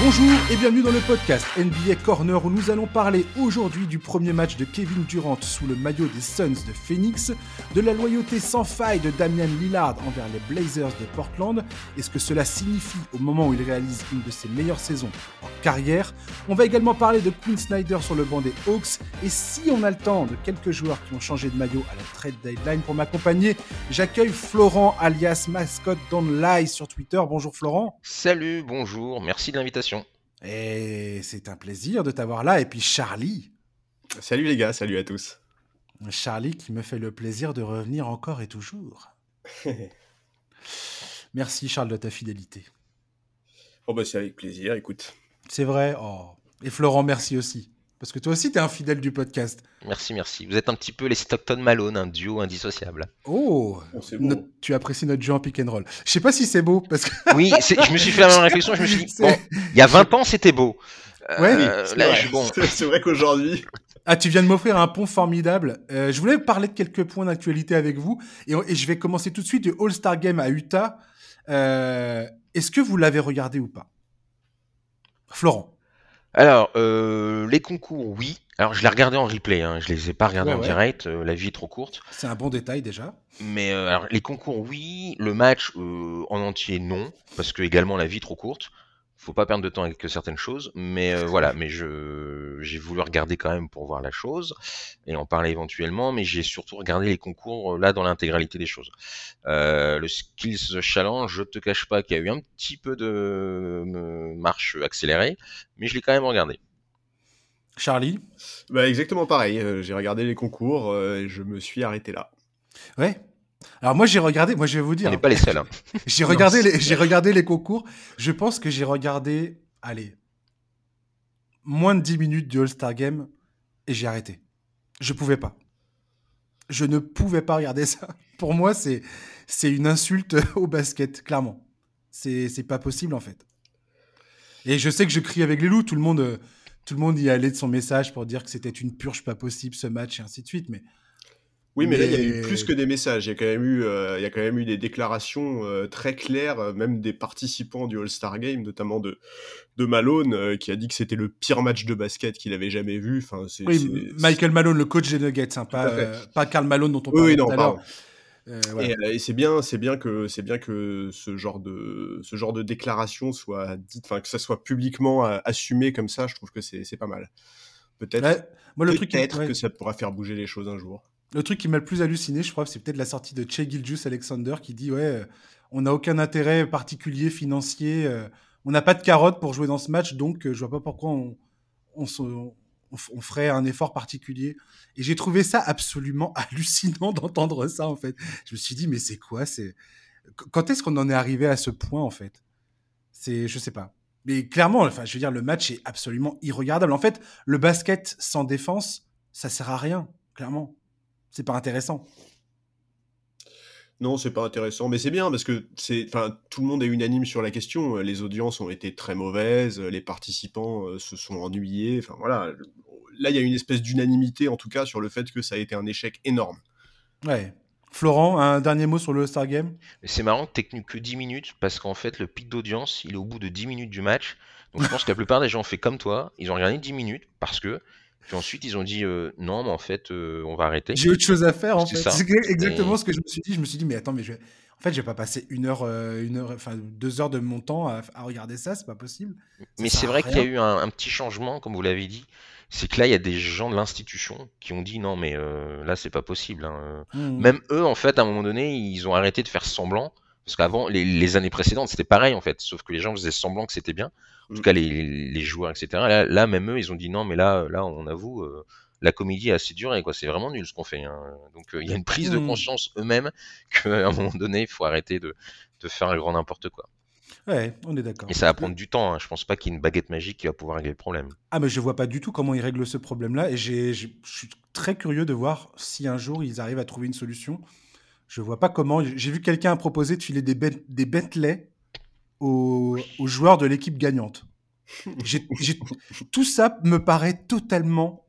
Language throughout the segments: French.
Bonjour et bienvenue dans le podcast NBA Corner où nous allons parler aujourd'hui du premier match de Kevin Durant sous le maillot des Suns de Phoenix, de la loyauté sans faille de Damian Lillard envers les Blazers de Portland et ce que cela signifie au moment où il réalise une de ses meilleures saisons en carrière? On va également parler de Quinn Snyder sur le banc des Hawks et si on a le temps de quelques joueurs qui ont changé de maillot à la trade deadline pour m'accompagner, j'accueille Florent alias Mascot Don't Lie sur Twitter. Bonjour Florent. Salut, bonjour, merci de l'invitation. Et c'est un plaisir de t'avoir là. Et puis Charlie. Salut les gars, salut à tous. Charlie qui me fait le plaisir de revenir encore et toujours. Merci Charles de ta fidélité. Oh bah c'est avec plaisir, écoute. C'est vrai. Oh. Et Florent, merci aussi. Parce que toi aussi, tu es un fidèle du podcast. Merci, merci. Vous êtes un petit peu les Stockton Malone, un duo indissociable. Oh, oh Tu apprécies notre jeu en pick and roll. Je sais pas si c'est beau. Parce que... oui, je me suis fait la même réflexion. Je me suis dit, bon, il y a 20 ans, c'était beau. Ouais, euh, c'est vrai, qu'aujourd'hui. Ah, tu viens de m'offrir un pont formidable. Euh, je voulais parler de quelques points d'actualité avec vous. Et, je vais commencer tout de suite du All-Star Game à Utah. Euh, est-ce que vous l'avez regardé ou pas? Florent alors, euh, les concours, oui. Alors, je l'ai regardé en replay, hein. je les ai pas regardés en direct, euh, la vie est trop courte. C'est un bon détail déjà. Mais euh, alors, les concours, oui. Le match en entier, non. Parce que également, la vie est trop courte faut pas perdre de temps avec certaines choses, mais euh, voilà, mais je j'ai voulu regarder quand même pour voir la chose et en parler éventuellement, mais j'ai surtout regardé les concours euh, là dans l'intégralité des choses. Euh, le Skills Challenge, je te cache pas qu'il y a eu un petit peu de marche accélérée, mais je l'ai quand même regardé. Charlie? Bah Exactement pareil, j'ai regardé les concours et je me suis arrêté là. Ouais, alors moi j'ai regardé, moi je vais vous dire. On n'est pas les seuls. Hein. j'ai regardé, les, j'ai regardé les concours. Je pense que j'ai regardé, allez, moins de 10 minutes du All-Star Game et j'ai arrêté. Je pouvais pas. Je ne pouvais pas regarder ça. Pour moi, c'est, c'est une insulte au basket, clairement. C'est, c'est pas possible en fait. Et je sais que je crie avec les loups. Tout le monde, tout le monde y allait de son message pour dire que c'était une purge pas possible ce match et ainsi de suite. Mais oui, mais, là, il y a eu plus que des messages. Il y a quand même eu, euh, il y a quand même eu des déclarations euh, très claires, euh, même des participants du All-Star Game, notamment de, de Malone, qui a dit que c'était le pire match de basket qu'il avait jamais vu. Enfin, c'est, oui, Michael Malone, le coach des Nuggets, hein, pas, pas Karl Malone dont on parlait oui, non, tout à l'heure. Et, c'est bien, c'est bien que c'est bien que ce genre de ce genre de déclaration soit dite, enfin que ça soit publiquement assumé comme ça. Je trouve que c'est, pas mal. Peut-être, moi le truc peut-être que ça pourra faire bouger les choses un jour. Le truc qui m'a le plus halluciné, je crois, c'est peut-être la sortie de Che Gilgius Alexander qui dit Ouais, euh, on n'a aucun intérêt particulier financier, euh, on n'a pas de carotte pour jouer dans ce match, donc euh, je vois pas pourquoi on, on, ferait un effort particulier. Et j'ai trouvé ça absolument hallucinant d'entendre ça, en fait. Je me suis dit Mais c'est quoi. Quand est-ce qu'on en est arrivé à ce point, en fait? C'est, Je sais pas. Mais clairement, enfin, je veux dire, le match est absolument irregardable. En fait, le basket sans défense, ça sert à rien, clairement c'est pas intéressant. Non, c'est pas intéressant, mais c'est bien parce que c'est, enfin, tout le monde est unanime sur la question. Les audiences ont été très mauvaises, les participants euh, se sont ennuyés. Enfin voilà, là il y a une espèce d'unanimité en tout cas sur le fait que ça a été un échec énorme. Ouais. Florent, un dernier mot sur le Star Game? C'est marrant que tu que 10 minutes parce qu'en fait le pic d'audience il est au bout de 10 minutes du match. Donc je pense que la plupart des gens ont fait comme toi, ils ont regardé 10 minutes parce que puis ensuite, ils ont dit euh, non, mais en fait, euh, on va arrêter. J'ai autre chose à faire, en fait. C'est exactement ce que je me suis dit. Je me suis dit, mais attends, mais je vais... en fait, je vais pas passer une heure, euh, une heure, enfin deux heures de mon temps à, regarder ça, c'est pas possible. mais c'est vrai qu'il y a eu un, petit changement, comme vous l'avez dit. C'est que là, il y a des gens de l'institution qui ont dit non, mais là, c'est pas possible. Hein. Mmh. Même eux, en fait, à un moment donné, ils ont arrêté de faire semblant. Parce qu'avant, les, années précédentes, c'était pareil en fait, sauf que les gens faisaient semblant que c'était bien. En tout mm. cas, les, joueurs, etc. Là, même eux, ils ont dit non, mais là, là, on avoue, euh, la comédie est assez dure et quoi. C'est vraiment nul ce qu'on fait. Hein. Donc, euh, il y a une prise de mm. conscience eux-mêmes qu'à un moment donné, il faut arrêter de, faire le grand n'importe quoi. Ouais, on est d'accord. Et ça va prendre du temps. Hein. Je pense pas qu'il y ait une baguette magique qui va pouvoir régler le problème. Ah, mais je vois pas du tout comment ils règlent ce problème-là. Et je suis très curieux de voir si un jour ils arrivent à trouver une solution. Je vois pas comment. J'ai vu quelqu'un proposer de filer des, des Bentley aux, joueurs de l'équipe gagnante. tout ça me paraît totalement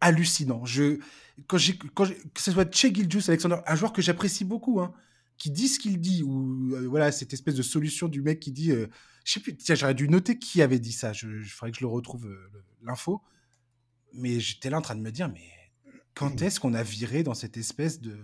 hallucinant. Je, quand, quand que ce soit Che Gilgius Alexander, un joueur que j'apprécie beaucoup, hein, qui dit ce qu'il dit, ou voilà, cette espèce de solution du mec qui dit, je sais plus, tiens, j'aurais dû noter qui avait dit ça, je, ferais que je le retrouve l'info, mais j'étais là en train de me dire, mais quand est-ce qu'on a viré dans cette espèce de,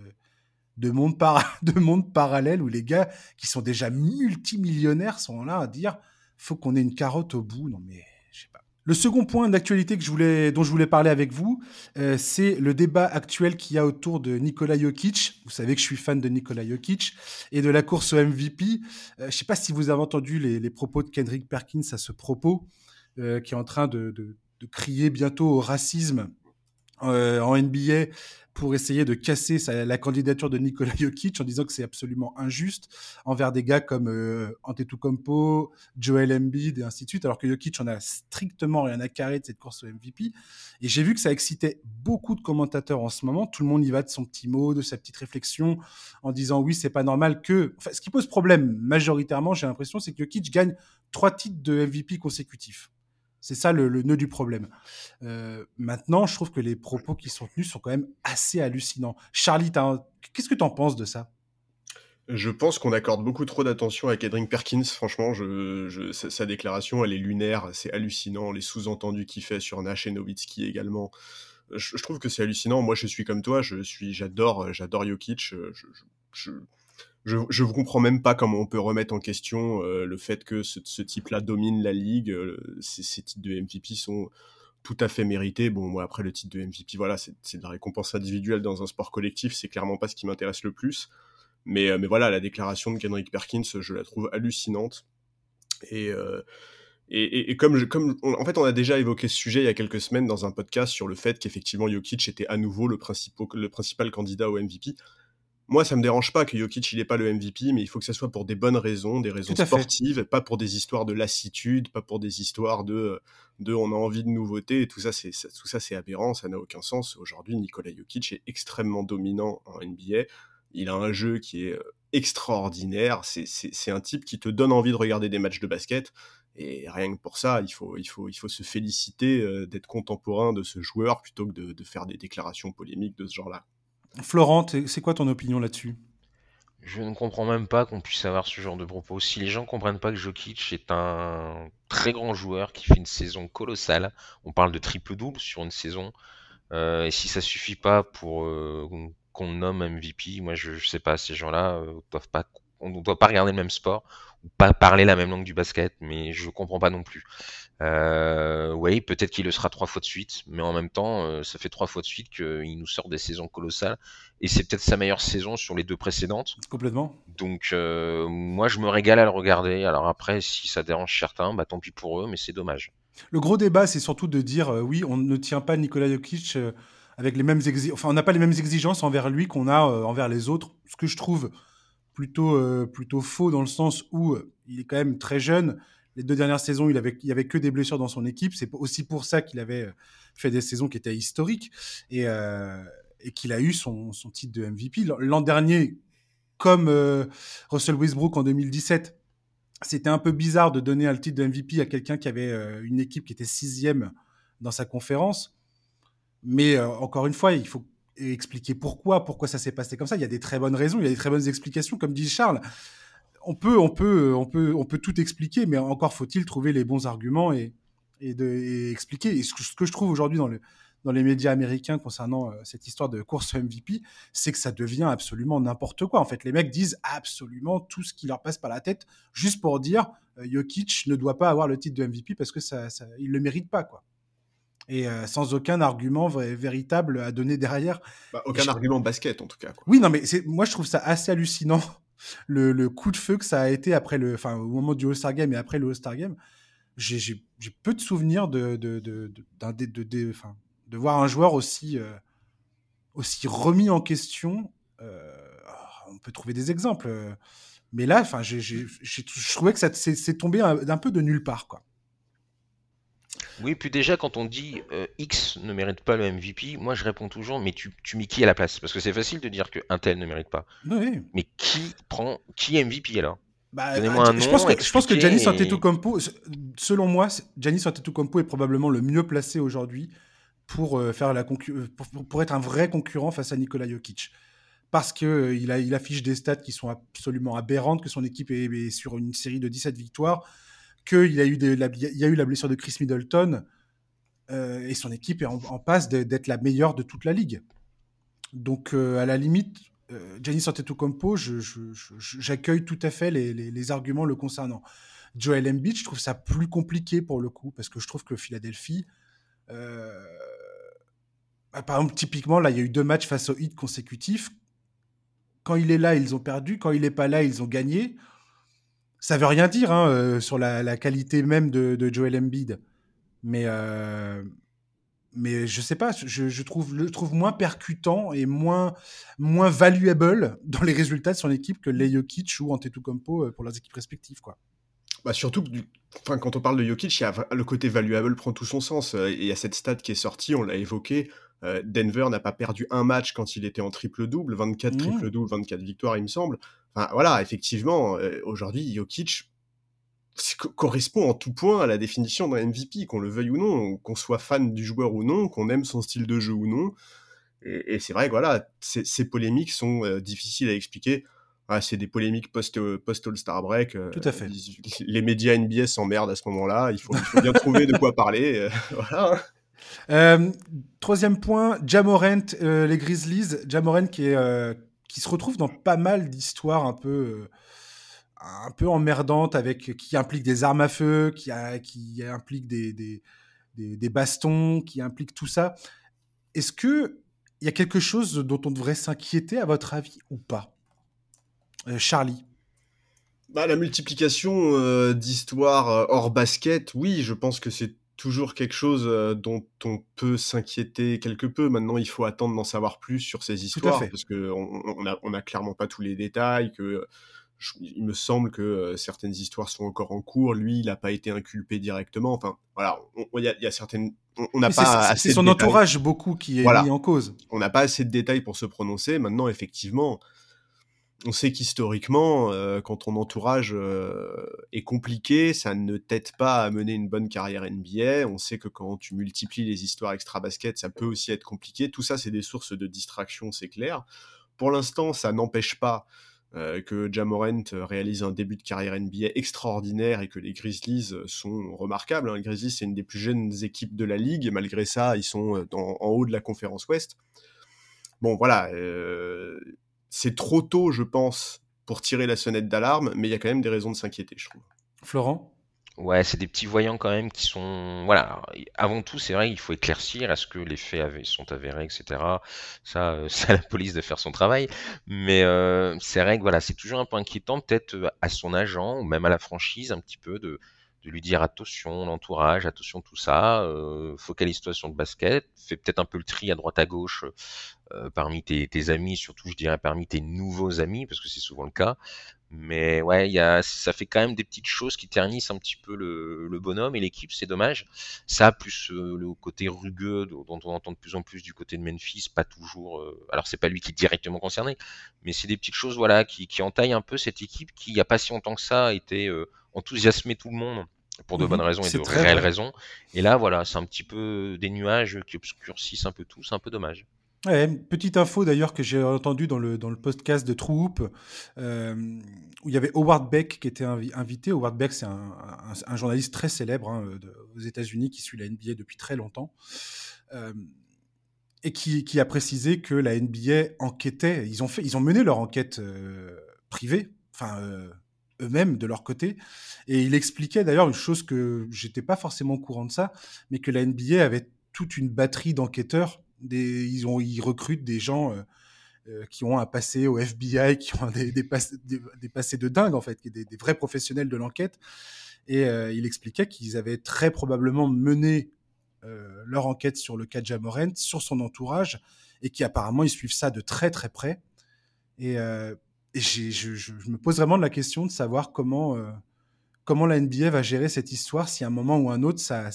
de, monde, de monde parallèle où les gars qui sont déjà multimillionnaires sont là à dire faut qu'on ait une carotte au bout Non, mais je sais pas. Le second point d'actualité que je voulais, dont je voulais parler avec vous, euh, c'est le débat actuel qu'il y a autour de Nikola Jokic. Vous savez que je suis fan de Nikola Jokic et de la course au MVP. Euh, je ne sais pas si vous avez entendu les, propos de Kendrick Perkins à ce propos, euh, qui est en train de, de crier bientôt au racisme en NBA pour essayer de casser la candidature de Nikola Jokic en disant que c'est absolument injuste envers des gars comme euh, Antetokounmpo, Joel Embiid et ainsi de suite, alors que Jokic en a strictement rien à carrer de cette course au MVP. Et j'ai vu que ça excitait beaucoup de commentateurs en ce moment. Tout le monde y va de son petit mot, de sa petite réflexion, en disant oui, c'est pas normal que. Enfin, ce qui pose problème majoritairement, j'ai l'impression, c'est que Jokic gagne trois titres de MVP consécutifs. C'est ça le, nœud du problème. Euh, maintenant, je trouve que les propos qui sont tenus sont quand même assez hallucinants. Charlie, qu'est-ce que tu en penses de ça? Je pense qu'on accorde beaucoup trop d'attention à Kendrick Perkins. Franchement, sa, déclaration, elle est lunaire. C'est hallucinant. Les sous-entendus qu'il fait sur Nash et Nowitzki également. Je, trouve que c'est hallucinant. Moi, je suis comme toi. Je suis, j'adore, j'adore Jokic. je, je, je comprends même pas comment on peut remettre en question euh, le fait que ce, ce type-là domine la ligue. Euh, ces, titres de MVP sont tout à fait mérités. Bon, moi, après, le titre de MVP, voilà, c'est de la récompense individuelle dans un sport collectif. C'est clairement pas ce qui m'intéresse le plus. Mais, euh, mais voilà, la déclaration de Kendrick Perkins, je la trouve hallucinante. Et, et, et, comme, je, comme en fait, on a déjà évoqué ce sujet il y a quelques semaines dans un podcast sur le fait qu'effectivement Jokic était à nouveau le, le principal candidat au MVP moi, ça me dérange pas que Jokic il est pas le MVP, mais il faut que ça soit pour des bonnes raisons, des raisons sportives, pas pour des histoires de lassitude, pas pour des histoires de, de on a envie de nouveautés. Et tout ça, c'est tout ça, c'est aberrant, ça n'a aucun sens. Aujourd'hui, Nikola Jokic est extrêmement dominant en NBA. Il a un jeu qui est euh, extraordinaire. C'est un type qui te donne envie de regarder des matchs de basket. Et rien que pour ça, il faut, il faut, il faut se féliciter euh, d'être contemporain de ce joueur plutôt que de, de faire des déclarations polémiques de ce genre-là. Florent, c'est quoi ton opinion là-dessus? Je ne comprends même pas qu'on puisse avoir ce genre de propos. Si les gens comprennent pas que Jokic est un très grand joueur qui fait une saison colossale, on parle de triple-double sur une saison, euh, et si ça suffit pas pour euh, qu'on nomme MVP, moi je, ne sais pas, ces gens-là euh, doivent pas, on ne doit pas regarder le même sport ou pas parler la même langue du basket, mais je comprends pas non plus. Euh, oui, peut-être qu'il le sera trois fois de suite, mais en même temps, euh, ça fait trois fois de suite qu'il nous sort des saisons colossales, et c'est peut-être sa meilleure saison sur les deux précédentes. Complètement. Donc, euh, moi, je me régale à le regarder. Alors après, si ça dérange certains, bah tant pis pour eux, mais c'est dommage. Le gros débat, c'est surtout de dire, oui, on ne tient pas Nikola Jokic avec les mêmes exigences, enfin, on n'a pas les mêmes exigences envers lui qu'on a envers les autres, ce que je trouve plutôt, plutôt faux dans le sens où il est quand même très jeune les deux dernières saisons, il avait, y avait que des blessures dans son équipe. C'est aussi pour ça qu'il avait euh, fait des saisons qui étaient historiques et, euh, qu'il a eu son, son, titre de MVP. L'an dernier, comme euh, Russell Westbrook en 2017, c'était un peu bizarre de donner un titre de MVP à quelqu'un qui avait une équipe qui était sixième dans sa conférence. Mais encore une fois, il faut expliquer pourquoi, pourquoi ça s'est passé comme ça. Il y a des très bonnes raisons, il y a des très bonnes explications, comme dit Charles on peut, on peut, on peut, on peut tout expliquer, mais encore faut-il trouver les bons arguments et, et, de, expliquer. Et ce que, je trouve aujourd'hui dans, le, dans les médias américains concernant euh, cette histoire de course MVP, c'est que ça devient absolument n'importe quoi. En fait, les mecs disent absolument tout ce qui leur passe par la tête, juste pour dire euh, Jokic ne doit pas avoir le titre de MVP parce que ça, ça il le mérite pas, quoi. Et euh, sans aucun argument véritable à donner derrière. Bah, aucun argument basket, en tout cas. Oui, non, mais moi, je trouve ça assez hallucinant le, coup de feu que ça a été après le, enfin, au moment du All-Star Game et après le All-Star Game, j'ai peu de souvenirs de, de, de, de, de, voir un joueur aussi, euh, aussi remis en question. Euh, on peut trouver des exemples, euh, mais là, enfin, je trouvais que ça c'est tombé d'un peu de nulle part, quoi. Oui, puis déjà, quand on dit euh, X ne mérite pas le MVP, moi je réponds toujours, mais tu, tu mets qui à la place? Parce que c'est facile de dire qu'un tel ne mérite pas. Mais qui prend qui MVP alors? Bah, Donnez-moi un nom. Je pense que, je pense que Giannis Antetokounmpo, selon moi, Giannis Antetokounmpo est probablement le mieux placé aujourd'hui pour, euh, faire la pour, pour, être un vrai concurrent face à Nikola Jokic. parce qu'il il, il affiche des stats qui sont absolument aberrantes, que son équipe est, sur une série de 17 victoires, qu'il a eu la, y a eu la blessure de Chris Middleton, euh, et son équipe est en, passe d'être la meilleure de toute la ligue. Donc, euh, à la limite, euh, Giannis Antetokounmpo, j'accueille tout à fait les, arguments le concernant. Joel Embiid, je trouve ça plus compliqué pour le coup, parce que je trouve que Philadelphie... Euh, bah, par exemple, typiquement, là, il y a eu deux matchs face au Heat consécutifs quand il est là, ils ont perdu. Quand il n'est pas là, ils ont gagné. Ça veut rien dire hein, euh, sur la, qualité même de, Joel Embiid. Mais, euh, mais je sais pas, je, trouve, le trouve moins percutant et moins, moins valuable dans les résultats de son équipe que les Jokic ou Antetokounmpo euh, pour leurs équipes respectives. Quoi. Bah surtout, enfin, quand on parle de Jokic, y a, le côté valuable prend tout son sens. Et il y a cette stat qui est sortie, on l'a évoqué, euh, Denver n'a pas perdu un match quand il était en triple-double, 24 mmh. triple-double, 24 victoires, il me semble. Enfin, voilà, effectivement, euh, aujourd'hui, Jokic correspond en tout point à la définition d'un MVP, qu'on le veuille ou non, qu'on soit fan du joueur ou non, qu'on aime son style de jeu ou non. Et, c'est vrai que voilà, ces polémiques sont euh, difficiles à expliquer. Ah, c'est des polémiques post-All-Star Break. Tout à fait. Les, médias NBA s'emmerdent à ce moment-là. Il faut, il faut bien trouver de quoi parler. voilà. Euh, troisième point, Jamorant, euh, les Grizzlies. Jamorant qui, est, euh, qui se retrouve dans pas mal d'histoires un peu, un peu emmerdantes, avec, qui impliquent des armes à feu, qui, a, qui impliquent des, des, bastons, qui impliquent tout ça. Est-ce que il y a quelque chose dont on devrait s'inquiéter, à votre avis, ou pas? Charlie bah, La multiplication d'histoires hors basket, oui, je pense que c'est toujours quelque chose euh, dont on peut s'inquiéter quelque peu. Maintenant, il faut attendre d'en savoir plus sur ces histoires parce que on, a, clairement pas tous les détails. Que il me semble que euh, certaines histoires sont encore en cours. Lui, il n'a pas été inculpé directement. Enfin, voilà, il y, a certaines. On n'a pas. C'est son entourage beaucoup qui est mis en cause. On n'a pas assez de détails pour se prononcer. Maintenant, effectivement, on sait qu'historiquement, euh, quand ton entourage euh, est compliqué, ça ne t'aide pas à mener une bonne carrière NBA. On sait que quand tu multiplies les histoires extra-basket, ça peut aussi être compliqué. Tout ça, c'est des sources de distraction, c'est clair. Pour l'instant, ça n'empêche pas euh, que Jamorant réalise un début de carrière NBA extraordinaire et que les Grizzlies sont remarquables. Hein. Les Grizzlies, c'est une des plus jeunes équipes de la ligue et malgré ça, ils sont en haut de la conférence Ouest. Bon, voilà c'est trop tôt, je pense, pour tirer la sonnette d'alarme, mais il y a quand même des raisons de s'inquiéter, je trouve. Florent? Ouais, c'est des petits voyants quand même qui sont. Voilà. Avant tout, c'est vrai, il faut éclaircir. Est-ce que les faits sont avérés, etc. Ça, euh, c'est à la police de faire son travail. Mais euh, c'est vrai que voilà, c'est toujours un peu inquiétant, peut-être euh, à son agent ou même à la franchise, un petit peu de, de lui dire attention, l'entourage, attention tout ça, euh, focalise-toi sur le basket, fais peut-être un peu le tri à droite à gauche euh, parmi tes, amis, surtout je dirais parmi tes nouveaux amis, parce que c'est souvent le cas. Mais ouais, y a, ça fait quand même des petites choses qui ternissent un petit peu le, bonhomme et l'équipe, c'est dommage. Ça, plus euh, le côté rugueux dont on entend de plus en plus du côté de Memphis, pas toujours. Euh, alors c'est pas lui qui est directement concerné, mais c'est des petites choses voilà qui, qui entaillent un peu cette équipe qui, il y a pas si longtemps que ça, a été enthousiasmé tout le monde pour de bonnes mhm. raisons et de réelles raisons. Et là, voilà, c'est un petit peu des nuages qui obscurcissent un peu tout, c'est un peu dommage. Petite info d'ailleurs que j'ai entendu dans le, dans le podcast de True euh, où il y avait Howard Beck qui était invité. Howard Beck, c'est un, journaliste très célèbre hein, aux États-Unis qui suit la NBA depuis très longtemps. Euh, et qui, a précisé que la NBA enquêtait, ils ont, fait, ils ont mené leur enquête euh, privée, enfin eux-mêmes de leur côté. Et il expliquait d'ailleurs une chose que j'étais pas forcément au courant de ça, mais que la NBA avait toute une batterie d'enquêteurs. Ils, recrutent des gens euh, euh, qui ont un passé au FBI, qui ont des, passés de dingue en fait, des, des vrais professionnels de l'enquête. Et euh, il expliquait qu'ils avaient très probablement mené leur enquête sur le cas de Jamorant, sur son entourage, et qui apparemment ils suivent ça de très très près. Et je, me pose vraiment la question de savoir comment, la NBA va gérer cette histoire si à un moment ou un autre, ça,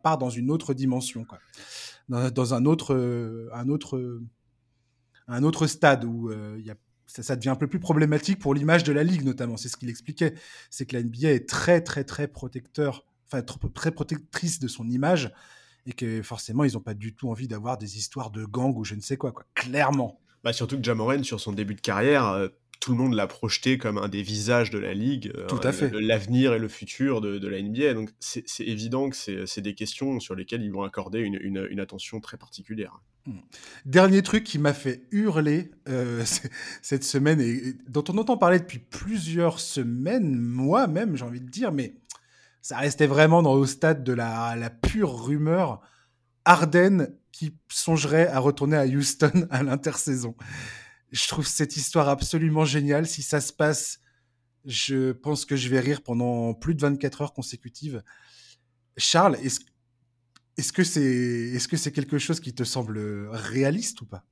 part dans une autre dimension. Dans, un, autre, euh, un, autre, un autre stade où euh, ça, devient un peu plus problématique pour l'image de la ligue, notamment. C'est ce qu'il expliquait. C'est que la NBA est très, très, très protecteur, enfin, très protectrice de son image et que forcément, ils n'ont pas du tout envie d'avoir des histoires de gang ou je ne sais quoi, quoi. Clairement. Bah, surtout que Jamoren, sur son début de carrière, tout le monde l'a projeté comme un des visages de la ligue, tout à fait, l'avenir et le futur de, de la NBA. Donc c'est évident que c'est des questions sur lesquelles ils vont accorder une, une, attention très particulière. Hmm. Dernier truc qui m'a fait hurler euh, cette semaine et, dont on entend parler depuis plusieurs semaines, moi-même j'ai envie de dire, mais ça restait vraiment dans, au stade de la, la pure rumeur. Arden qui songerait à retourner à Houston à l'intersaison. Je trouve cette histoire absolument géniale. Si ça se passe, je pense que je vais rire pendant plus de 24 heures consécutives. Charles, est-ce que c'est est-ce que c'est quelque chose qui te semble réaliste ou pas?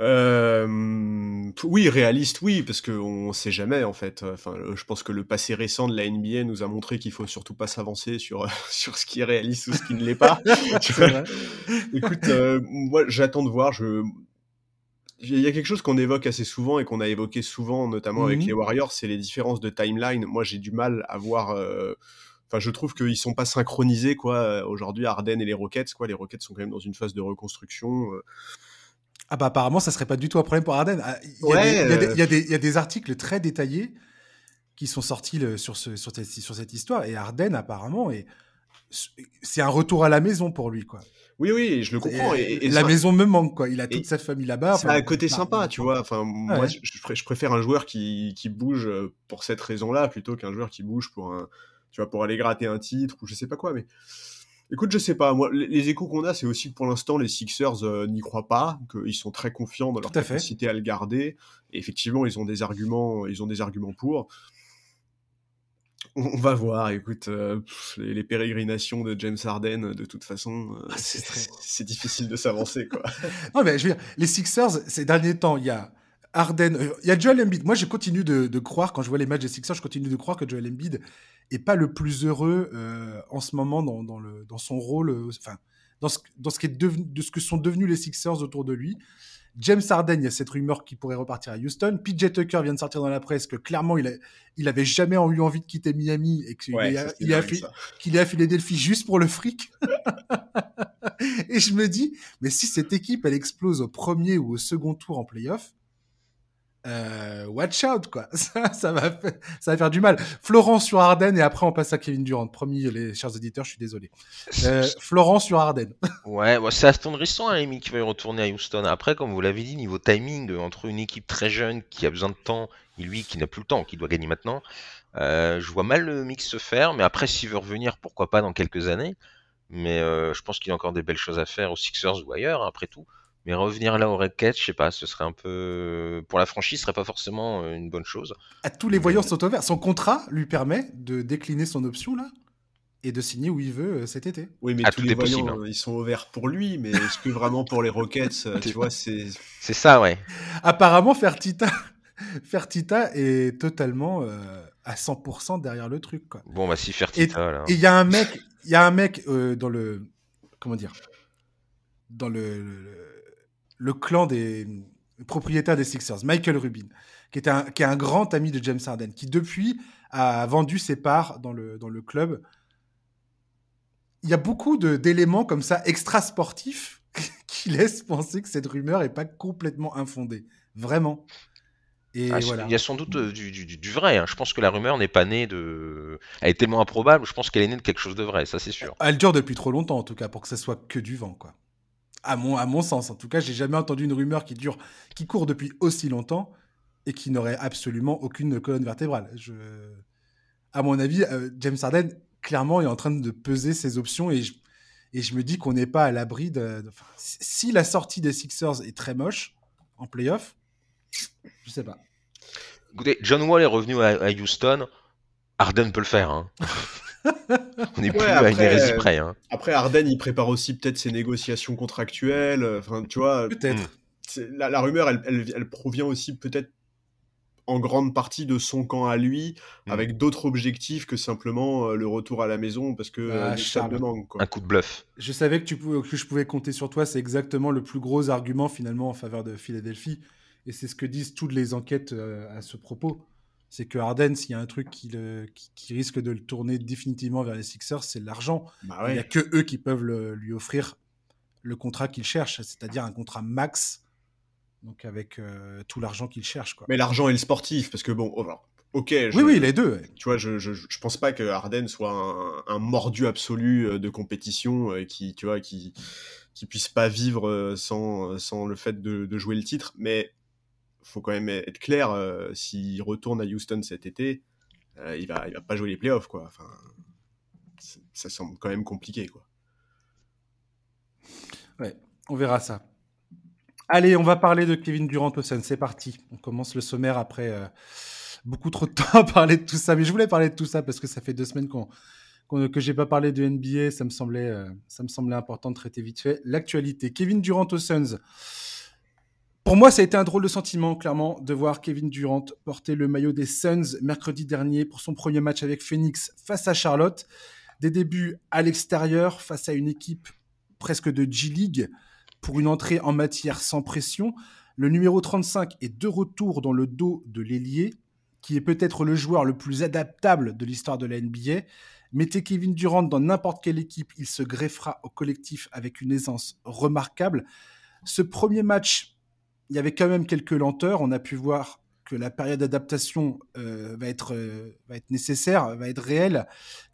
Euh, oui, réaliste, oui, parce qu'on ne sait jamais en fait. Enfin, je pense que le passé récent de la NBA nous a montré qu'il faut surtout pas s'avancer sur sur ce qui est réaliste ou ce qui ne l'est pas. Écoute, euh, moi, j'attends de voir. Je il y a quelque chose qu'on évoque assez souvent et qu'on a évoqué souvent, notamment avec mmh les Warriors, c'est les différences de timeline. Moi, j'ai du mal à voir. Euh, enfin, je trouve qu'ils sont pas synchronisés, quoi. Aujourd'hui, Arden et les Rockets, quoi. Les Rockets sont quand même dans une phase de reconstruction. Euh. Ah bah apparemment, ça serait pas du tout un problème pour Arden. Il y, a des articles très détaillés qui sont sortis sur, ce, sur, cette, sur cette histoire et Arden apparemment c'est un retour à la maison pour lui quoi. Oui, oui, je le comprends. Et, la maison me manque, quoi. Il a toute sa famille là-bas. C'est un côté sympa, tu vois. Enfin, moi, je, préfère un joueur qui, qui bouge euh, pour cette raison-là plutôt qu'un joueur qui bouge pour un, tu vois, pour aller gratter un titre ou je sais pas quoi. Mais écoute, je sais pas. Moi, les, échos qu'on a, c'est aussi que pour l'instant, les Sixers euh, n'y croient pas, qu'ils sont très confiants dans leur capacité à, à le garder. Et effectivement, ils ont des arguments, ils ont des arguments pour on va voir, écoute, euh, les, pérégrinations de James Harden, de toute façon, euh, ah, c'est difficile de s'avancer, quoi. non, mais je veux dire, les Sixers, ces derniers temps, il y a Harden, euh, il y a Joel Embiid. Moi, je continue de, croire, quand je vois les matchs des Sixers, je continue de croire que Joel Embiid est pas le plus heureux en ce moment dans, le, dans son rôle, enfin, dans ce, dans ce qui est devenu, de ce que sont devenus les Sixers autour de lui. James Harden, il y a cette rumeur qu'il pourrait repartir à Houston. PJ Tucker vient de sortir dans la presse que clairement, il, a, il avait jamais eu envie de quitter Miami et qu'il est, à Philadelphie juste pour le fric. et je me dis, mais si cette équipe, elle explose au premier ou au second tour en playoff, euh, watch out, quoi. Ça, ça, va, ça va faire du mal. Florence sur Arden et après on passe à Kevin Durant. Promis, les chers éditeurs, je suis désolé. Euh, Florence sur Arden. ouais, c'est attendrissant, Amy, hein, qui va retourner à Houston. Après, comme vous l'avez dit, niveau timing, entre une équipe très jeune qui a besoin de temps et lui qui n'a plus le temps, qui doit gagner maintenant, euh, je vois mal le mix se faire. Mais après, s'il veut revenir, pourquoi pas dans quelques années. Mais je pense qu'il y a encore des belles choses à faire aux Sixers ou ailleurs, hein, après tout. Mais revenir là au Red Catch, je sais pas, ce serait un peu. Pour la franchise, ce serait pas forcément euh, une bonne chose. À tous les voyants sont ouverts. Son contrat lui permet de décliner son option là et de signer où il veut euh, cet été. Oui, mais tous les voyants, hein. ils sont ouverts pour lui, mais est-ce que vraiment pour les Rockets, euh, tu vois, c'est. C'est ça, ouais. Apparemment, Fertita, Fertita est totalement à 100% derrière le truc, quoi. Bon, bah si Fertita. Et il y a un mec, il y a un mec dans le, comment dire, dans le le clan des propriétaires des Sixers, Michael Rubin, qui est un, qui est un grand ami de James Harden, qui depuis a vendu ses parts dans le, dans le club. Il y a beaucoup d'éléments comme ça extra-sportifs qui laissent penser que cette rumeur n'est pas complètement infondée. Vraiment. Et ah, voilà. Il y a sans doute euh, du, du, vrai. Hein. Je pense que la rumeur n'est pas née de. Elle est tellement improbable, je pense qu'elle est née de quelque chose de vrai, ça c'est sûr. Elle dure depuis trop longtemps en tout cas, pour que ça soit que du vent, quoi à mon, à mon sens. En tout cas, j'ai jamais entendu une rumeur qui dure, qui court depuis aussi longtemps et qui n'aurait absolument aucune colonne vertébrale. Je... À mon avis, euh, James Harden, clairement, est en train de peser ses options et je, et je me dis qu'on n'est pas à l'abri de, Si la sortie des Sixers est très moche en playoff, je sais pas. Écoutez, John Wall est revenu à, Houston. Harden peut le faire. Hein. On est plus à une hérésie près. Hein. Après, Arden, il prépare aussi peut-être ses négociations contractuelles. Enfin, tu vois. Peut-être. La, rumeur, elle, provient aussi peut-être en grande partie de son camp à lui, mm. avec d'autres objectifs que simplement euh, le retour à la maison, parce que ah, euh, Un coup de bluff. Je savais que, tu pouvais, que je pouvais compter sur toi. C'est exactement le plus gros argument finalement en faveur de Philadelphie. Et c'est ce que disent toutes les enquêtes euh, à ce propos c'est que Harden, s'il y a un truc qui, risque de le tourner définitivement vers les Sixers, c'est l'argent. Bah Il n'y a que eux qui peuvent lui offrir le contrat qu'il cherche, c'est-à-dire un contrat max, donc avec euh, tout l'argent qu'il cherche. Quoi. Mais l'argent et le sportif, parce que bon, oh, ok. oui, oui, les deux. Tu vois, je, je, je, pense pas que Harden soit un, mordu absolu euh, de compétition euh, qui, tu vois, qui, qui puisse pas vivre sans, sans le fait de, de jouer le titre, mais faut quand même être clair, s'il retourne à Houston cet été, il va, il va pas jouer les playoffs, quoi. Enfin, ça semble quand même compliqué, quoi. Ouais, on verra ça. Allez, on va parler de Kevin Durant au Sun. C'est parti. On commence le sommaire après euh, beaucoup trop de temps à parler de tout ça. Mais je voulais parler de tout ça parce que ça fait deux semaines qu'on, qu'on que j'ai pas parlé de NBA. Ça me semblait, euh, ça me semblait important de traiter vite fait l'actualité. Kevin Durant aux Suns. Pour moi, ça a été un drôle de sentiment, clairement, de voir Kevin Durant porter le maillot des Suns mercredi dernier pour son premier match avec Phoenix face à Charlotte. Des débuts à l'extérieur face à une équipe presque de G-League pour une entrée en matière sans pression. Le numéro 35 est de retour dans le dos de l'ailier, qui est peut-être le joueur le plus adaptable de l'histoire de la NBA. Mettez Kevin Durant dans n'importe quelle équipe, il se greffera au collectif avec une aisance remarquable. Ce premier match, il y avait quand même quelques lenteurs. On a pu voir que la période d'adaptation euh, va, être, euh, va être nécessaire, va être réelle,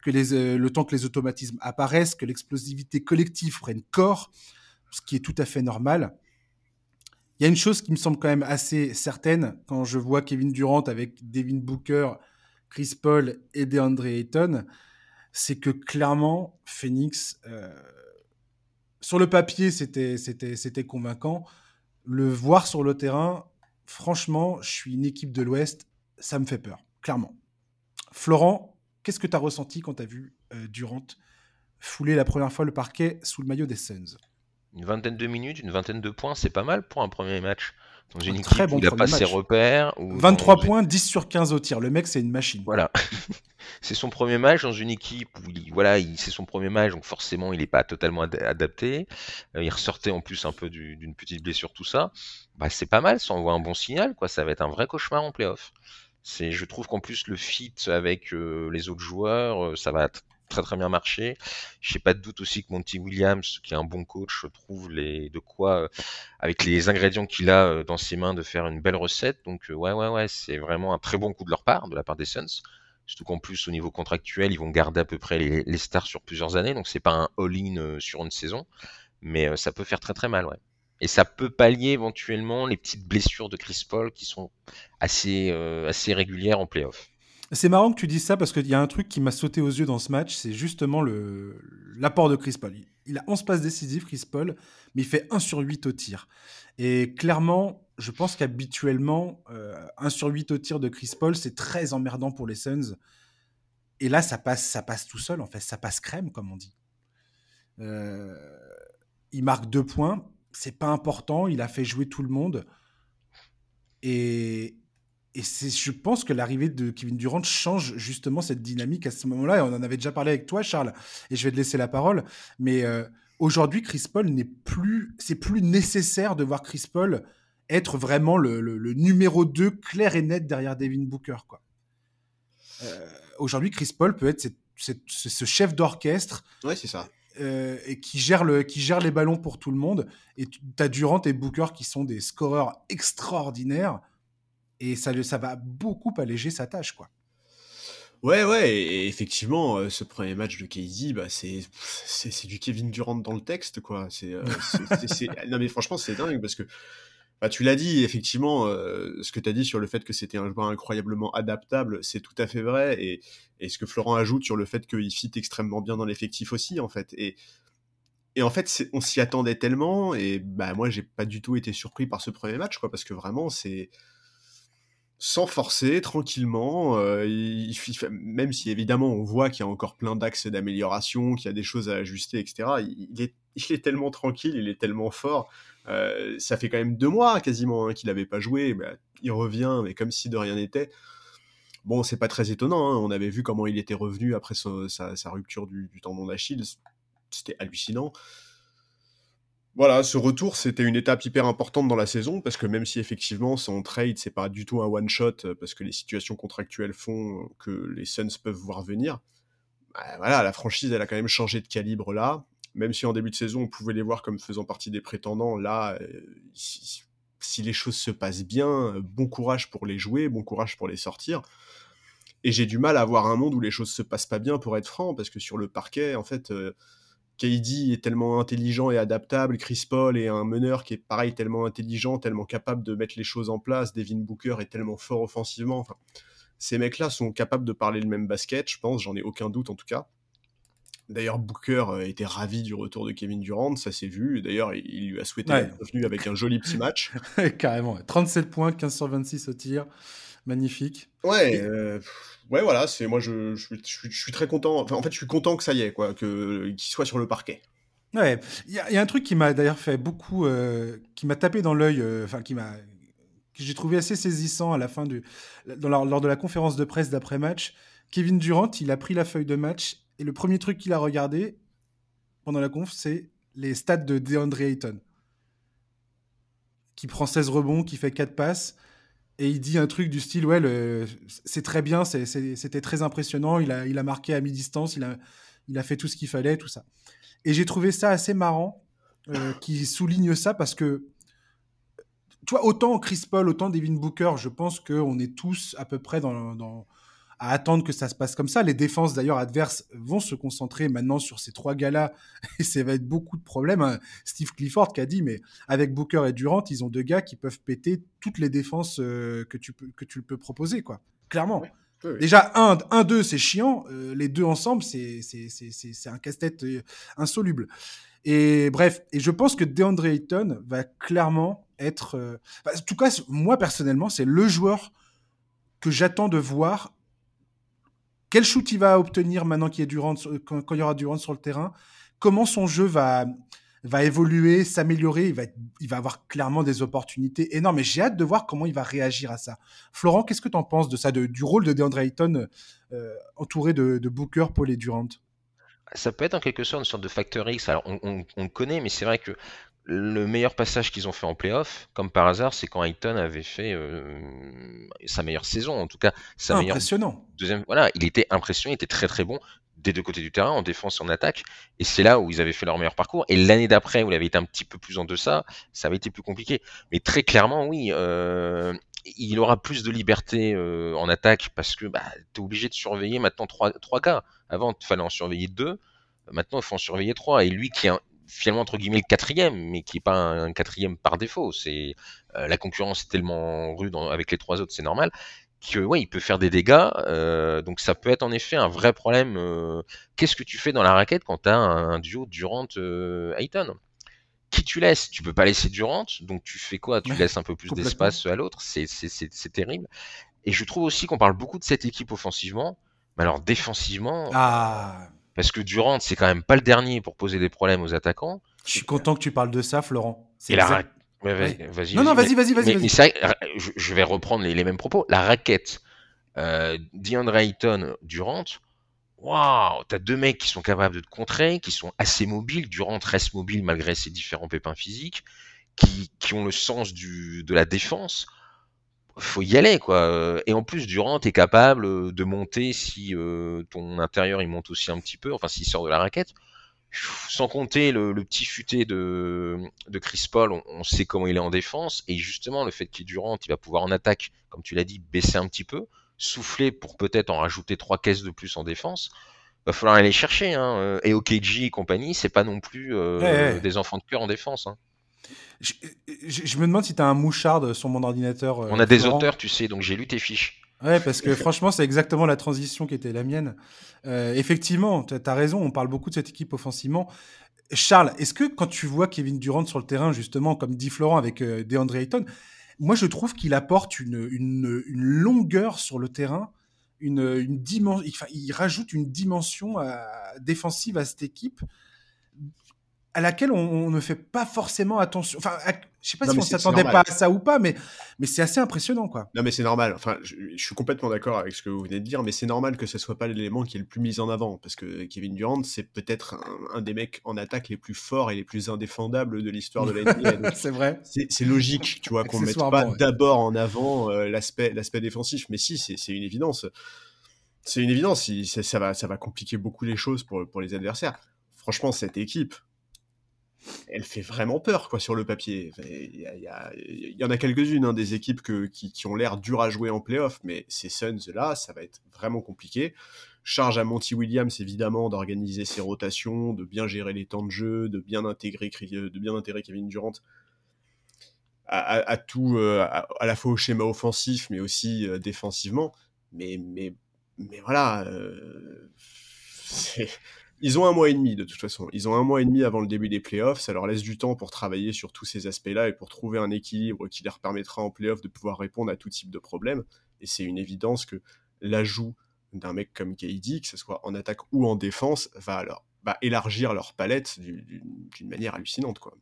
que euh, le temps que les automatismes apparaissent, que l'explosivité collective prenne corps, ce qui est tout à fait normal. Il y a une chose qui me semble quand même assez certaine quand je vois Kevin Durant avec Devin Booker, Chris Paul et DeAndre Ayton, c'est que clairement, Phoenix, sur le papier, c'était convaincant. Le voir sur le terrain, franchement, je suis une équipe de l'Ouest, ça me fait peur, clairement. Florent, qu'est-ce que tu as ressenti quand tu as vu euh, Durant fouler la première fois le parquet sous le maillot des Suns? Une vingtaine de minutes, une vingtaine de points, c'est pas mal pour un premier match. Dans une équipe très bon où il n'a pas ses repères. 23 points, 10 sur 15 au tir. Le mec, c'est une machine. Voilà. c'est son premier match dans une équipe où il, voilà, c'est son premier match, donc forcément, il n'est pas totalement adapté. Euh, il ressortait en plus un peu d'une petite blessure, tout ça. Bah, c'est pas mal, ça envoie un bon signal, quoi. Ça va être un vrai cauchemar en playoff. C'est, je trouve qu'en plus le fit avec euh, les autres joueurs, euh, ça va très très bien marché. Je n'ai pas de doute aussi que Monty Williams, qui est un bon coach, trouve les, de quoi, euh, avec les ingrédients qu'il a euh, dans ses mains, de faire une belle recette. Donc euh, ouais, ouais, ouais, c'est vraiment un très bon coup de leur part, de la part des Suns. Surtout qu'en plus, au niveau contractuel, ils vont garder à peu près les, stars sur plusieurs années. Donc c'est pas un all-in sur une saison. Mais ça peut faire très très mal. Et ça peut pallier éventuellement les petites blessures de Chris Paul qui sont assez, assez régulières en playoff. C'est marrant que tu dises ça parce qu'il y a un truc qui m'a sauté aux yeux dans ce match, c'est justement l'apport de Chris Paul. Il a 11 passes décisives, Chris Paul, mais il fait 1 sur 8 au tir. Et clairement, je pense qu'habituellement, 1 euh, sur 8 au tir de Chris Paul, c'est très emmerdant pour les Suns. Et là, ça passe, ça passe tout seul, en fait. Ça passe crème, comme on dit. Euh, il marque deux points. C'est pas important. Il a fait jouer tout le monde. Et, et je pense que l'arrivée de Kevin Durant change justement cette dynamique à ce moment-là. Et on en avait déjà parlé avec toi, Charles, et je vais te laisser la parole. Mais euh, aujourd'hui, Chris Paul n'est plus, c'est plus nécessaire de voir Chris Paul être vraiment le, numéro 2 clair et net derrière Devin Booker. Quoi. Euh, aujourd'hui, Chris Paul peut être ce chef d'orchestre. Ouais, c'est ça. Euh, et qui gère, le, qui gère les ballons pour tout le monde. Et tu as Durant et Booker qui sont des scoreurs extraordinaires et ça, ça va beaucoup alléger sa tâche, quoi. Ouais, ouais, et effectivement, euh, ce premier match de KD, bah, c'est, c'est, du Kevin Durant dans le texte, quoi. C'est, euh, non, mais franchement, c'est dingue parce que, bah, tu l'as dit, effectivement, euh, ce que tu as dit sur le fait que c'était un joueur incroyablement adaptable, c'est tout à fait vrai. Et, et ce que Florent ajoute sur le fait qu'il fit extrêmement bien dans l'effectif aussi, en fait. Et, et en fait, on s'y attendait tellement, et bah, moi, j'ai pas du tout été surpris par ce premier match, quoi, parce que vraiment, c'est sans forcer, tranquillement. Euh, même si évidemment on voit qu'il y a encore plein d'axes d'amélioration, qu'il y a des choses à ajuster, etc. Il, est, tellement tranquille, il est tellement fort. Euh, ça fait quand même deux mois quasiment hein, qu'il n'avait pas joué. Bah, il revient, mais comme si de rien n'était. Bon, c'est pas très étonnant. Hein. On avait vu comment il était revenu après sa, rupture du, du tendon d'Achille. C'était hallucinant voilà, ce retour, c'était une étape hyper importante dans la saison, parce que même si effectivement son trade, c'est pas du tout un one-shot, euh, parce que les situations contractuelles font que les Suns peuvent voir venir, bah, voilà, la franchise, elle a quand même changé de calibre là. même si en début de saison, on pouvait les voir comme faisant partie des prétendants, là, si, les choses se passent bien, bon courage pour les jouer, bon courage pour les sortir. Et j'ai du mal à voir un monde où les choses se passent pas bien, pour être franc, parce que sur le parquet, en fait, KD est tellement intelligent et adaptable, Chris Paul est un meneur qui est pareil, tellement intelligent, tellement capable de mettre les choses en place, Devin Booker est tellement fort offensivement. Enfin, ces mecs-là sont capables de parler le même basket, je pense, j'en ai aucun doute en tout cas. D'ailleurs, Booker euh, était ravi du retour de Kevin Durant, ça s'est vu. D'ailleurs, il lui a souhaité ouais. la avec un joli petit match. Carrément, 37 points, 15 sur 26 au tir. Magnifique. Ouais, euh, ouais, voilà, c'est moi je, je, suis très content. Enfin, en fait, je suis content que ça y est, quoi, que qu'il soit sur le parquet. Ouais, il y, a un truc qui m'a d'ailleurs fait beaucoup, euh, qui m'a tapé dans l'œil, enfin qui m'a, que j'ai trouvé assez saisissant à la fin du, lors de la conférence de presse d'après match. Kevin Durant, il a pris la feuille de match et le premier truc qu'il a regardé pendant la conf, c'est les stats de DeAndre Ayton. Qui prend 16 rebonds, qui fait 4 passes. Et il dit un truc du style Ouais, c'est très bien, c'était très impressionnant. Il a, il a marqué à mi-distance, il a, il a fait tout ce qu'il fallait, tout ça. Et j'ai trouvé ça assez marrant euh, qui souligne ça parce que, tu vois, autant Chris Paul, autant Devin Booker, je pense qu'on est tous à peu près dans, dans, à attendre que ça se passe comme ça. Les défenses d'ailleurs adverses vont se concentrer maintenant sur ces trois gars-là et ça va être beaucoup de problèmes. Hein. Steve Clifford qui a dit, mais avec Booker et Durant, ils ont deux gars qui peuvent péter toutes les défenses euh, que tu peux que tu peux proposer, quoi. Clairement. Déjà, un, un, deux, c'est chiant. Euh, les deux ensemble, c'est un casse-tête euh, insoluble. Et bref, et je pense que DeAndre Ayton va clairement être. en tout cas, moi personnellement, c'est le joueur que j'attends de voir quel shoot il va obtenir maintenant qu'il y, Durant, quand, il y aura Durant sur le terrain? Comment son jeu va, va évoluer, s'améliorer? Il va, il va avoir clairement des opportunités énormes. Et j'ai hâte de voir comment il va réagir à ça. Florent, qu'est-ce que tu en penses de ça, du rôle de DeAndre Ayton euh, entouré de, Booker, Paul et Durant? Ça peut être en quelque sorte une sorte de facteur X. Alors, on, on, connaît, mais c'est vrai que le meilleur passage qu'ils ont fait en playoff, comme par hasard, c'est quand Ayton avait fait euh, sa meilleure saison, en tout cas sa impressionnant. deuxième. Voilà, il était impressionnant, il était très très bon des deux côtés du terrain, en défense et en attaque, et c'est là où ils avaient fait leur meilleur parcours. Et l'année d'après, où il avait été un petit peu plus en deçà, ça avait été plus compliqué. Mais très clairement, oui, euh, il aura plus de liberté euh, en attaque parce que bah, tu es obligé de surveiller maintenant trois, trois gars. Avant, il fallait en surveiller deux. Maintenant, il faut en surveiller trois. Et lui qui est finalement entre guillemets le quatrième, mais qui est pas un, quatrième par défaut. C'est euh, la concurrence est tellement rude avec les trois autres, c'est normal. Que ouais, il peut faire des dégâts, euh, donc ça peut être en effet un vrai problème. Euh, qu'est-ce que tu fais dans la raquette quand tu as un, duo Durant Ayton? Qui tu laisses? Tu peux pas laisser Durant, donc tu fais quoi? Tu laisses un peu plus d'espace à l'autre. C'est terrible. Et je trouve aussi qu'on parle beaucoup de cette équipe offensivement, mais alors défensivement. Ah parce que Durant, c'est quand même pas le dernier pour poser des problèmes aux attaquants. Je suis content que tu parles de ça, Florent. Et la vas-y, non, non, vas-y, vas-y, vas-y. je, vais reprendre les, mêmes propos. La raquette, euh, DeAndre Ayton, Durant, waouh, t'as deux mecs qui sont capables de te contrer, qui sont assez mobiles. Durant reste mobile malgré ses différents pépins physiques, qui, qui ont le sens du, de la défense faut y aller quoi. Et en plus, Durant est capable euh, de monter si euh, ton intérieur il monte aussi un petit peu, enfin s'il sort de la raquette. Sans compter le, petit futé de, de Chris Paul, on, sait comment il est en défense et justement le fait qu'il est Durant, il va pouvoir en attaque, comme tu l'as dit, baisser un petit peu, souffler pour peut-être en rajouter trois caisses de plus en défense. Va falloir aller chercher. Hein. Et OKG et compagnie, c'est pas non plus euh, des enfants de cœur en défense. Hein. Je, me demande si tu as un mouchard sur mon ordinateur. Euh, On a des auteurs, tu sais, donc j'ai lu tes fiches. Ouais, parce que franchement, c'est exactement la transition qui était la mienne. Euh, effectivement, tu as raison, on parle beaucoup de cette équipe offensivement. Charles, est-ce que quand tu vois Kevin Durant sur le terrain, justement, comme dit Florent avec euh, DeAndre Ayton, moi je trouve qu'il apporte une, une, une, longueur sur le terrain, une, une dimension, il rajoute une dimension défensive à cette équipe à laquelle on, ne fait pas forcément attention. Enfin, je sais pas si on s'attendait pas à ça ou pas, mais, mais c'est assez impressionnant, quoi. Non, mais c'est normal. Enfin, je, suis complètement d'accord avec ce que vous venez de dire, mais c'est normal que ce soit pas l'élément qui est le plus mis en avant, parce que Kevin Durant, c'est peut-être un, des mecs en attaque les plus forts et les plus indéfendables de l'histoire de la NBA. c'est vrai. C'est logique, tu vois, qu'on mette pas d'abord en avant euh, l'aspect l'aspect défensif, mais si, c'est une évidence. C'est une évidence. Ça, ça, va, ça va compliquer beaucoup les choses pour, pour les adversaires franchement, cette équipe, elle fait vraiment peur quoi sur le papier. Il y, en a quelques-unes hein, des équipes qui, ont l'air dures à jouer en playoff, mais ces Suns là, ça va être vraiment compliqué. Charge à Monty Williams évidemment d'organiser ses rotations, de bien gérer les temps de jeu, de bien intégrer, de bien intégrer Kevin Durant à, tout, euh, à, la fois au schéma offensif, mais aussi euh, défensivement. Mais, mais, mais voilà, euh, ils ont un mois et demi de toute façon. Ils ont un mois et demi avant le début des playoffs. Ça leur laisse du temps pour travailler sur tous ces aspects-là et pour trouver un équilibre qui leur permettra en playoffs de pouvoir répondre à tout type de problème. Et c'est une évidence que l'ajout d'un mec comme KD, que ce soit en attaque ou en défense, va alors élargir leur palette d'une manière hallucinante. Quoi.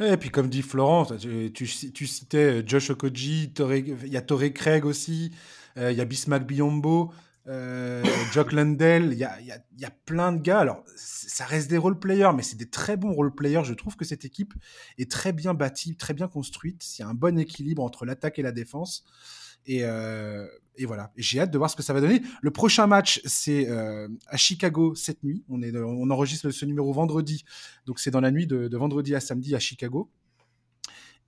Et puis comme dit Florent, tu, citais Josh Okoji, il y a Torrey Craig aussi, euh, il y a Bismack Biombo, euh, Jock Lundell, il y a, y, a, y a, plein de gars. Alors ça reste des role-players, mais c'est des très bons role-players. Je trouve que cette équipe est très bien bâtie, très bien construite. Il y a un bon équilibre entre l'attaque et la défense. Et, euh, et voilà, j'ai hâte de voir ce que ça va donner. Le prochain match, c'est euh, à Chicago cette nuit. On, est, on enregistre ce numéro vendredi, donc c'est dans la nuit de, vendredi à samedi à Chicago.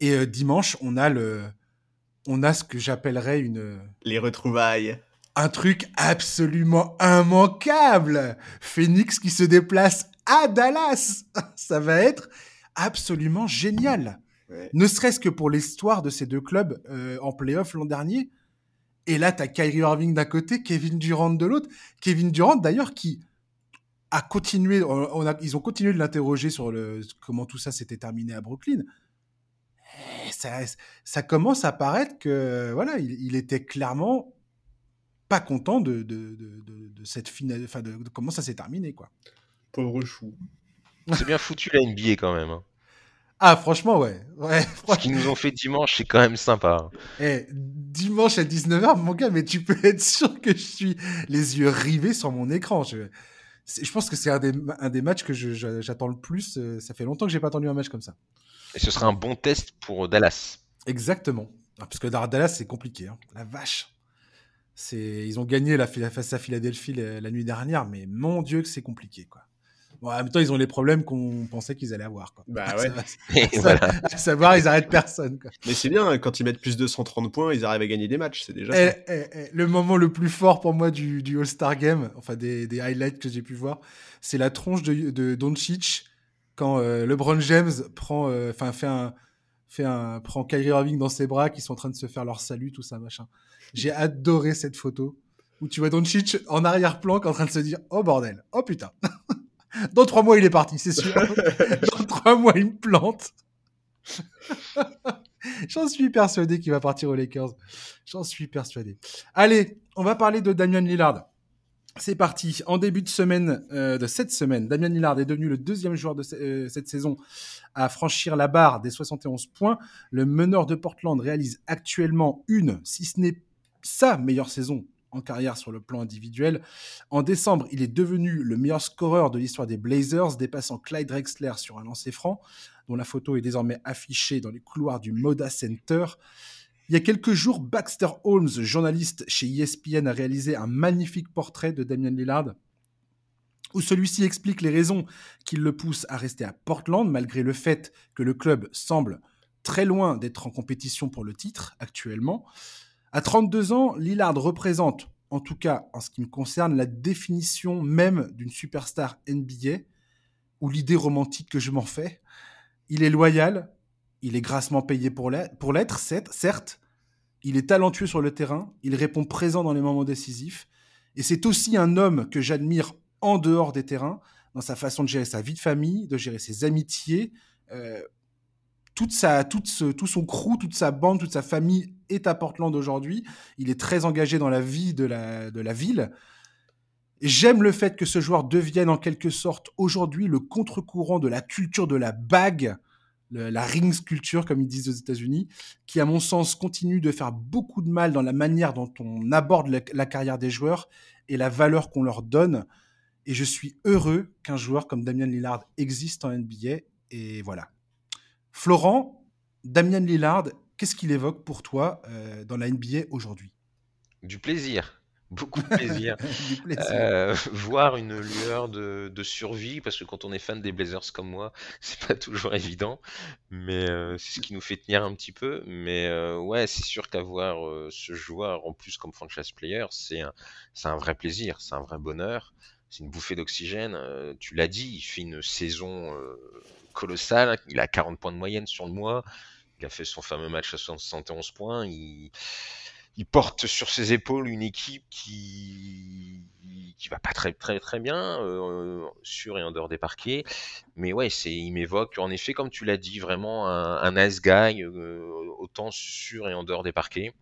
Et dimanche, on a le, on a ce que j'appellerais une les retrouvailles. Un truc absolument immanquable. Phoenix qui se déplace à Dallas. Ça va être absolument génial. Ne serait-ce que pour l'histoire de ces deux clubs euh, en playoff l'an dernier et là, tu as Kyrie Irving d'un côté, Kevin Durant de l'autre. Kevin Durant, d'ailleurs, qui a continué, on a, ils ont continué de l'interroger sur le, comment tout ça s'était terminé à Brooklyn. ça, ça, commence à paraître que voilà, il, était clairement pas content de, de, de, cette finale, enfin de, comment ça s'est terminé, quoi. Pauvre chou. C'est bien foutu la NBA quand même. Hein. Ah, franchement, ouais. ouais Ce qu'ils nous ont fait dimanche, c'est quand même sympa. Eh, dimanche à 19h, mon gars, mais tu peux être sûr que je suis les yeux rivés sur mon écran. Je, je pense que c'est un des, un des matchs que j'attends le plus. Euh, ça fait longtemps que j'ai pas attendu un match comme ça. Et ce sera un bon test pour Dallas. Exactement. Ah, parce que Dallas, c'est compliqué. Hein. La vache. Ils ont gagné la, face à Philadelphie la, la nuit dernière, mais mon Dieu que c'est compliqué. quoi. Bon, en même temps, ils ont les problèmes qu'on pensait qu'ils allaient avoir. Quoi. Bah ouais. À savoir, ils arrêtent personne. Quoi. Mais c'est bien, quand ils mettent plus de 130 points, ils arrivent à gagner des matchs. C'est déjà eh, eh, eh, le moment le plus fort pour moi du, du All-Star Game, enfin des, des, highlights que j'ai pu voir, c'est la tronche de, de Doncic quand euh, LeBron James prend, euh, enfin fait un, fait un, prend Kyrie Irving dans ses bras, qui sont en train de se faire leur salut, tout ça machin. J'ai adoré cette photo où tu vois Doncic en arrière-plan en train de se dire oh bordel, oh putain. Dans trois mois, il est parti, c'est sûr. Dans trois mois, il me plante. J'en suis persuadé qu'il va partir aux Lakers. J'en suis persuadé. Allez, on va parler de Damian Lillard. C'est parti. En début de semaine, euh, de cette semaine, Damian Lillard est devenu le deuxième joueur de euh, cette saison à franchir la barre des 71 points. Le meneur de Portland réalise actuellement une, si ce n'est sa meilleure saison en carrière sur le plan individuel. En décembre, il est devenu le meilleur scoreur de l'histoire des Blazers, dépassant Clyde Drexler sur un lancer franc, dont la photo est désormais affichée dans les couloirs du Moda Center. Il y a quelques jours, Baxter Holmes, journaliste chez ESPN, a réalisé un magnifique portrait de Damian Lillard, où celui-ci explique les raisons qui le poussent à rester à Portland, malgré le fait que le club semble très loin d'être en compétition pour le titre actuellement. À 32 ans, Lillard représente, en tout cas en ce qui me concerne, la définition même d'une superstar NBA, ou l'idée romantique que je m'en fais. Il est loyal, il est grassement payé pour l'être, certes, il est talentueux sur le terrain, il répond présent dans les moments décisifs, et c'est aussi un homme que j'admire en dehors des terrains, dans sa façon de gérer sa vie de famille, de gérer ses amitiés, euh, toute sa, toute tout son crew, toute sa bande, toute sa famille est à Portland aujourd'hui. Il est très engagé dans la vie de la, de la ville. J'aime le fait que ce joueur devienne en quelque sorte aujourd'hui le contre-courant de la culture de la bague, la rings culture comme ils disent aux États-Unis, qui à mon sens continue de faire beaucoup de mal dans la manière dont on aborde la carrière des joueurs et la valeur qu'on leur donne. Et je suis heureux qu'un joueur comme Damian Lillard existe en NBA. Et voilà. Florent, Damian Lillard, qu'est-ce qu'il évoque pour toi euh, dans la NBA aujourd'hui? Du plaisir. Beaucoup de plaisir. Euh, voir une lueur de, survie, parce que quand on est fan des Blazers comme moi, c'est pas toujours évident, mais euh, c'est ce qui nous fait tenir un petit peu. Mais euh, ouais, c'est sûr qu'avoir ce joueur en plus comme franchise player, c'est un, un vrai plaisir, c'est un vrai bonheur, c'est une bouffée d'oxygène. tu l'as dit, il fait une saison colossale, il a 40 points de moyenne sur le mois, il a fait son fameux match à 71 points, il il porte sur ses épaules une équipe qui qui va pas très très très bien euh, sur et en dehors des parquets. Mais ouais c'est il m'évoque en effet comme tu l'as dit vraiment un, nice guy euh, autant sur et en dehors des parquets.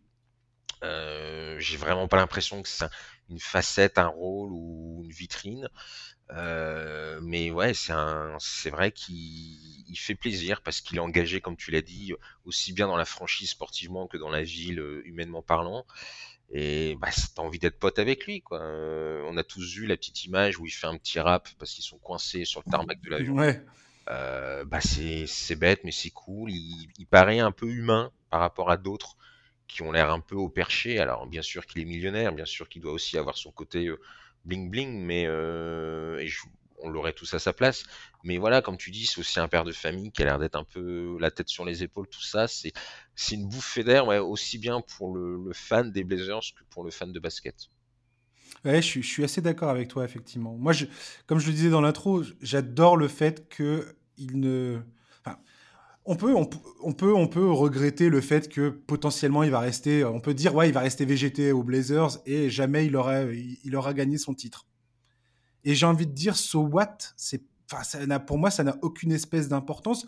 Euh, j'ai vraiment pas l'impression que c'est une facette un rôle ou une vitrine. Mais ouais, c'est vrai qu'il fait plaisir parce qu'il est engagé, comme tu l'as dit, aussi bien dans la franchise sportivement que dans la ville euh, humainement parlant. Et bah, t'as envie d'être pote avec lui, quoi. Euh, on a tous vu la petite image où il fait un petit rap parce qu'ils sont coincés sur le tarmac de l'avion. Ouais. Euh, bah c'est, bête, mais c'est cool. Il, il, paraît un peu humain par rapport à d'autres qui ont l'air un peu au perché. Alors bien sûr qu'il est millionnaire, bien sûr qu'il doit aussi avoir son côté bling bling, mais euh, on l'aurait tous à sa place. Mais voilà, comme tu dis, c'est aussi un père de famille qui a l'air d'être un peu la tête sur les épaules, tout ça. C'est une bouffée d'air, aussi bien pour le, fan des Blazers que pour le fan de basket. Ouais, je, suis assez d'accord avec toi, effectivement. Moi, comme je le disais dans l'intro, j'adore le fait que il ne on peut, on, peut, on peut regretter le fait que potentiellement il va rester, on peut dire ouais, il va rester VGT aux Blazers et jamais il aura, il, aura gagné son titre. Et j'ai envie de dire, so what? Pour moi, ça n'a aucune espèce d'importance.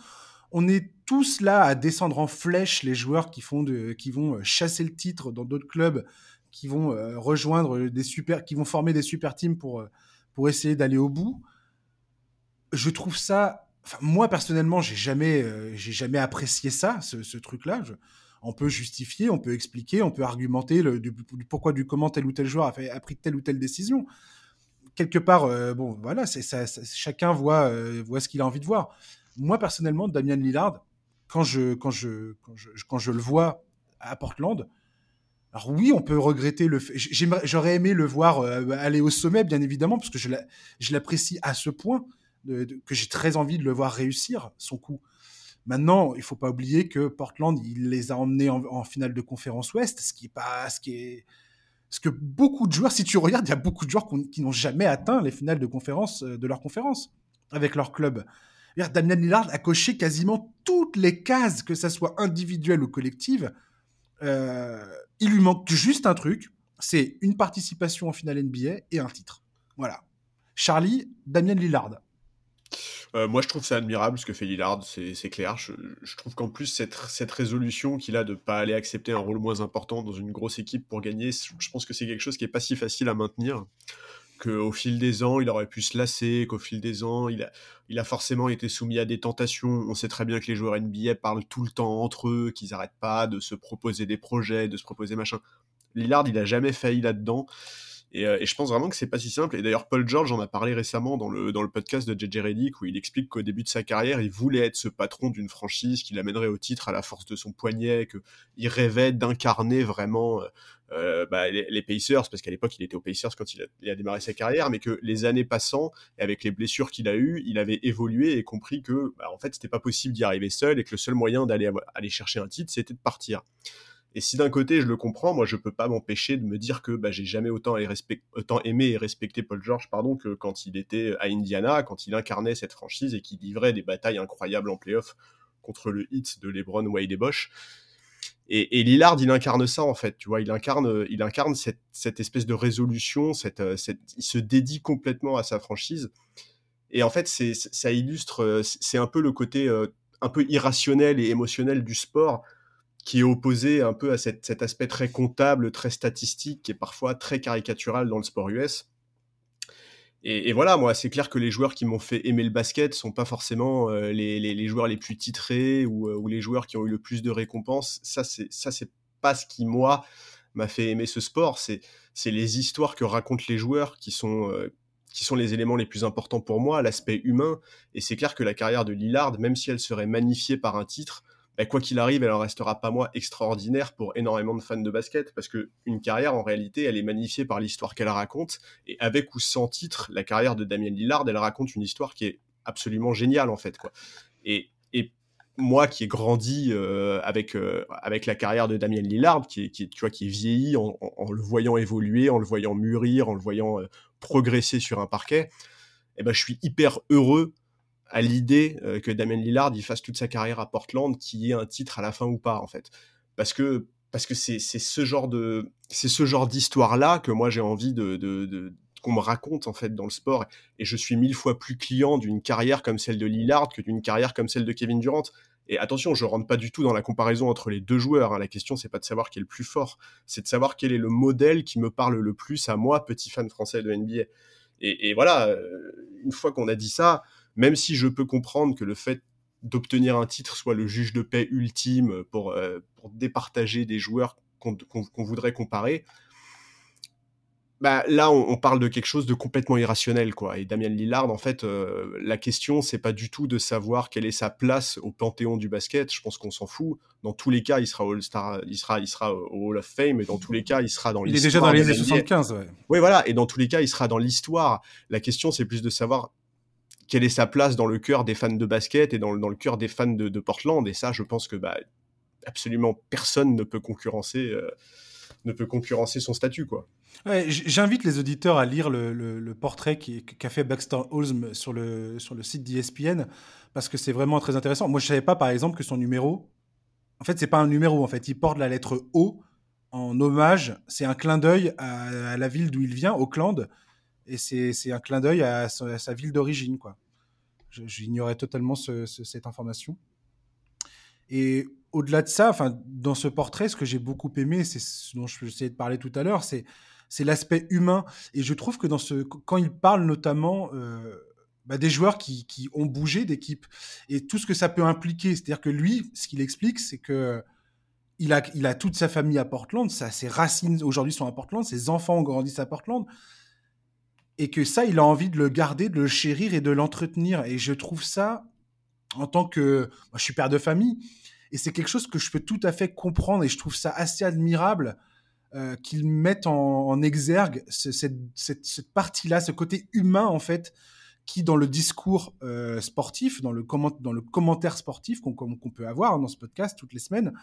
On est tous là à descendre en flèche les joueurs qui font qui vont euh, chasser le titre dans d'autres clubs, qui vont euh, rejoindre des super, qui vont former des super teams pour, euh, pour essayer d'aller au bout. Je trouve ça moi personnellement, j'ai jamais, jamais apprécié ça, ce, truc-là. on peut justifier, on peut expliquer, on peut argumenter du, pourquoi, du comment tel ou tel joueur a pris telle ou telle décision. Quelque part, euh, bon, voilà, c'est ça, chacun voit, euh, voit ce qu'il a envie de voir. Moi personnellement, Damien Lillard, quand je, quand je, quand je, quand je le vois à Portland, alors oui, on peut regretter le fait. J'aurais aimé le voir aller au sommet, bien évidemment, parce que je l'apprécie à ce point que j'ai très envie de le voir réussir son coup. Maintenant, il faut pas oublier que Portland, il les a emmenés en, finale de conférence Ouest, ce qui est pas, ce qui est, ce que beaucoup de joueurs, si tu regardes, il y a beaucoup de joueurs qui n'ont jamais atteint les finales de conférence euh, de leur conférence avec leur club. Damien Lillard a coché quasiment toutes les cases, que ça soit individuelle ou collective. Euh, il lui manque juste un truc, c'est une participation en finale NBA et un titre. Voilà. Charlie, Damien Lillard. Euh, moi, je trouve ça admirable ce que fait Lillard, c'est clair. Je, trouve qu'en plus, cette, résolution qu'il a de ne pas aller accepter un rôle moins important dans une grosse équipe pour gagner, je pense que c'est quelque chose qui est pas si facile à maintenir. Qu'au fil des ans, il aurait pu se lasser, qu'au fil des ans, il a, il a forcément été soumis à des tentations. On sait très bien que les joueurs NBA parlent tout le temps entre eux, qu'ils n'arrêtent pas de se proposer des projets, de se proposer machin. Lillard, il a jamais failli là-dedans. Euh, et, je pense vraiment que c'est pas si simple. Et d'ailleurs, Paul George en a parlé récemment dans le, dans le podcast de JJ Redick où il explique qu'au début de sa carrière, il voulait être ce patron d'une franchise qui l'amènerait au titre à la force de son poignet, qu'il rêvait d'incarner vraiment euh, euh bah, les, Pacers, parce qu'à l'époque, il était aux Pacers quand il a, il a, démarré sa carrière, mais que les années passant, et avec les blessures qu'il a eues, il avait évolué et compris que, bah, en fait, c'était pas possible d'y arriver seul et que le seul moyen d'aller aller chercher un titre, c'était de partir. Et si d'un côté je le comprends, moi je peux pas m'empêcher de me dire que bah, j'ai jamais autant, aimé et respecté Paul George pardon, que quand il était à Indiana, quand il incarnait cette franchise et qu'il livrait des batailles incroyables en playoff contre le hit de LeBron, Wade et Bosch. Et, Lillard, il incarne ça en fait, tu vois, il incarne, il incarne cette, espèce de résolution, cette, il se dédie complètement à sa franchise. Et en fait, c'est, ça illustre, c'est un peu le côté euh, un peu irrationnel et émotionnel du sport qui est opposé un peu à cet aspect très comptable, très statistique, est parfois très caricatural dans le sport US. Et, voilà, moi, c'est clair que les joueurs qui m'ont fait aimer le basket sont pas forcément euh, les, joueurs les plus titrés ou, euh, ou, les joueurs qui ont eu le plus de récompenses. Ça, c'est ça, pas ce qui moi m'a fait aimer ce sport. C'est les histoires que racontent les joueurs euh, qui sont les éléments les plus importants pour moi, l'aspect humain. Et c'est clair que la carrière de Lillard, même si elle serait magnifiée par un titre, bah, quoi qu'il arrive, elle en restera pas moins extraordinaire pour énormément de fans de basket, parce que une carrière, en réalité, elle est magnifiée par l'histoire qu'elle raconte, et avec ou sans titre, la carrière de Damien Lillard, elle raconte une histoire qui est absolument géniale, en fait, quoi. Et, moi qui ai grandi euh, avec, euh, avec la carrière de Damien Lillard, qui tu vois, qui est vieilli en, le voyant évoluer, en le voyant mûrir, en le voyant euh, progresser sur un parquet, eh ben, je suis hyper heureux à l'idée que Damien Lillard il fasse toute sa carrière à Portland, qui ait un titre à la fin ou pas, en fait. Parce que parce que c'est ce genre de c'est ce genre d'histoire là que moi j'ai envie de, de qu'on me raconte en fait dans le sport et je suis mille fois plus client d'une carrière comme celle de Lillard que d'une carrière comme celle de Kevin Durant et attention, je rentre pas du tout dans la comparaison entre les deux joueurs. Hein. La question, c'est pas de savoir qui est le plus fort, c'est de savoir quel est le modèle qui me parle le plus à moi, petit fan français de NBA. Et, voilà, euh, une fois qu'on a dit ça, même si je peux comprendre que le fait d'obtenir un titre soit le juge de paix ultime pour, euh, départager des joueurs qu'on voudrait comparer, bah, là, on, parle de quelque chose de complètement irrationnel, quoi. Et Damien Lillard, en fait, euh, la question, c'est pas du tout de savoir quelle est sa place au panthéon du basket. Je pense qu'on s'en fout. Dans tous les cas, il sera All-Star, il sera, il sera au Hall of Fame, et dans tous les cas, il sera dans l'histoire. Il est déjà dans les années 75, ouais. Oui, voilà. Et dans tous les cas, il sera dans l'histoire. La question, c'est plus de savoir quelle est sa place dans le cœur des fans de basket et dans, le cœur des fans de, Portland. Et ça, je pense que bah, absolument personne ne peut concurrencer. Euh, ne peut concurrencer son statut, quoi. J'invite les auditeurs à lire le, portrait qu'a fait Baxter Holmes sur le, site d'ESPN, parce que c'est vraiment très intéressant. Moi, je savais pas, par exemple, que son numéro, en fait, c'est pas un numéro, en fait, il porte la lettre O en hommage, c'est un clin d'œil à, la ville d'où il vient, Auckland, et c'est un clin d'œil à, sa ville d'origine. J'ignorais totalement cette information. Et au-delà de ça, enfin, dans ce portrait, ce que j'ai beaucoup aimé, c'est ce dont je essayé de parler tout à l'heure, c'est c'est l'aspect humain. Et je trouve que dans ce, quand il parle notamment euh, bah, des joueurs qui, qui ont bougé d'équipe et tout ce que ça peut impliquer, c'est-à-dire que lui, ce qu'il explique, c'est que il a, il a toute sa famille à Portland, ça, ses racines aujourd'hui sont à Portland, ses enfants ont grandi à Portland, et que ça, il a envie de le garder, de le chérir et de l'entretenir. Et je trouve ça, en tant que, je suis père de famille, et c'est quelque chose que je peux tout à fait comprendre et je trouve ça assez admirable euh, qu'ils mettent en, exergue cette, partie-là, ce côté humain en fait, qui dans le discours euh, sportif, dans le, comment, dans le commentaire sportif qu'on peut avoir dans ce podcast toutes les semaines,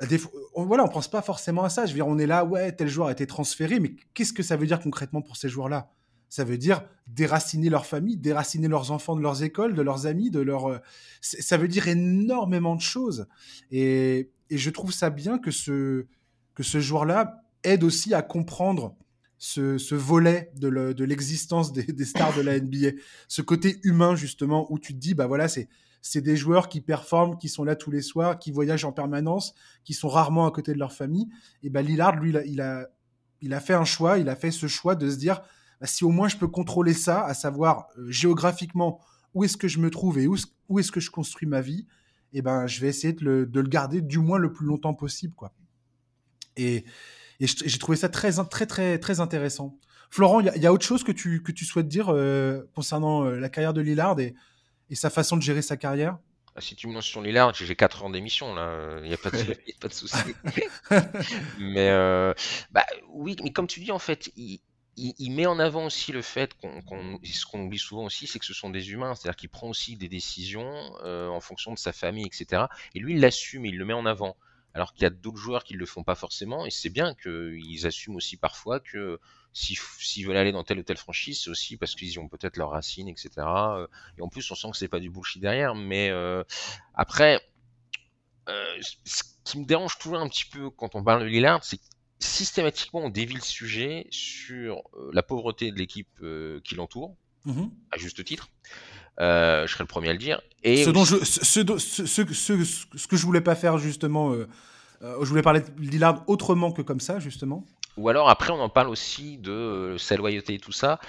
bah, on, voilà, on pense pas forcément à ça. Je veux dire, on est là, ouais, tel joueur a été transféré, mais qu'est-ce que ça veut dire concrètement pour ces joueurs-là? Ça veut dire déraciner leur famille, déraciner leurs enfants de leurs écoles, de leurs amis, de leur. Euh, ça veut dire énormément de choses. Et, je trouve ça bien que ce, que ce joueur-là aide aussi à comprendre ce, volet de l'existence des, stars de la NBA. Ce côté humain, justement, où tu te dis, bah voilà, c'est. C'est des joueurs qui performent, qui sont là tous les soirs, qui voyagent en permanence, qui sont rarement à côté de leur famille. Et ben Lillard, lui, il a, il a fait un choix, il a fait ce choix de se dire, bah, si au moins je peux contrôler ça, à savoir euh, géographiquement où est-ce que je me trouve et où, où est-ce que je construis ma vie, eh ben, je vais essayer de le, de le, garder du moins le plus longtemps possible. Quoi. Et, et j'ai trouvé ça très, très, très, très intéressant. Florent, il y, a autre chose que tu, que tu souhaites dire euh, concernant euh, la carrière de Lillard et, et, sa façon de gérer sa carrière? Ah, si tu me lances sur Lillard, j'ai 4 ans d'émission là, il n'y a pas de, pas de souci. mais bah, oui, mais comme tu dis en fait, il, il, met en avant aussi le fait qu'on, ce qu'on oublie souvent aussi, c'est que ce sont des humains, c'est-à-dire qu'il prend aussi des décisions euh, en fonction de sa famille, etc. Et lui, il l'assume il le met en avant. Alors qu'il y a d'autres joueurs qui ne le font pas forcément, et c'est bien qu'ils assument aussi parfois que s'ils veulent aller dans telle ou telle franchise, c'est aussi parce qu'ils ont peut-être leurs racines, etc. Et en plus, on sent que c'est pas du bullshit derrière. Mais euh, après, euh, ce qui me dérange toujours un petit peu quand on parle de Lillard, c'est systématiquement on dévie le sujet sur euh, la pauvreté de l'équipe euh, qui l'entoure, mmh à juste titre. Euh, je serais le premier à le dire. Et ce, dont je, ce, ce, ce, que je voulais pas faire justement, je voulais parler de Lillard autrement que comme ça justement. Ou alors après on en parle aussi de sa loyauté et tout ça.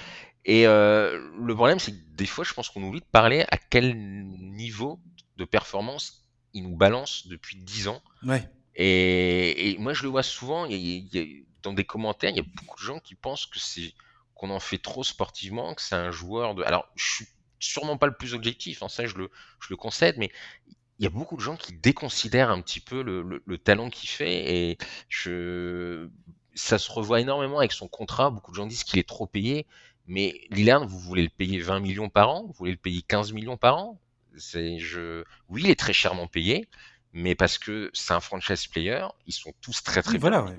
Et le problème c'est que des fois je pense qu'on oublie de parler à quel niveau de performance il nous balance depuis 10 ans. Ouais. Et, moi, je le vois souvent, dans des commentaires, il y a beaucoup de gens qui pensent que c'est qu'on en fait trop sportivement, que c'est un joueur de. Alors, je suis sûrement pas le plus objectif, hein, ça je le, je le concède, mais il y a beaucoup de gens qui déconsidèrent un petit peu le, talent qu'il fait et je, ça se revoit énormément avec son contrat. Beaucoup de gens disent qu'il est trop payé, mais Lillard, vous voulez le payer 20 millions par an, vous voulez le payer 15 millions par an? C'est, je, oui, il est très chèrement payé, mais parce que c'est un franchise player, ils sont tous très très bien.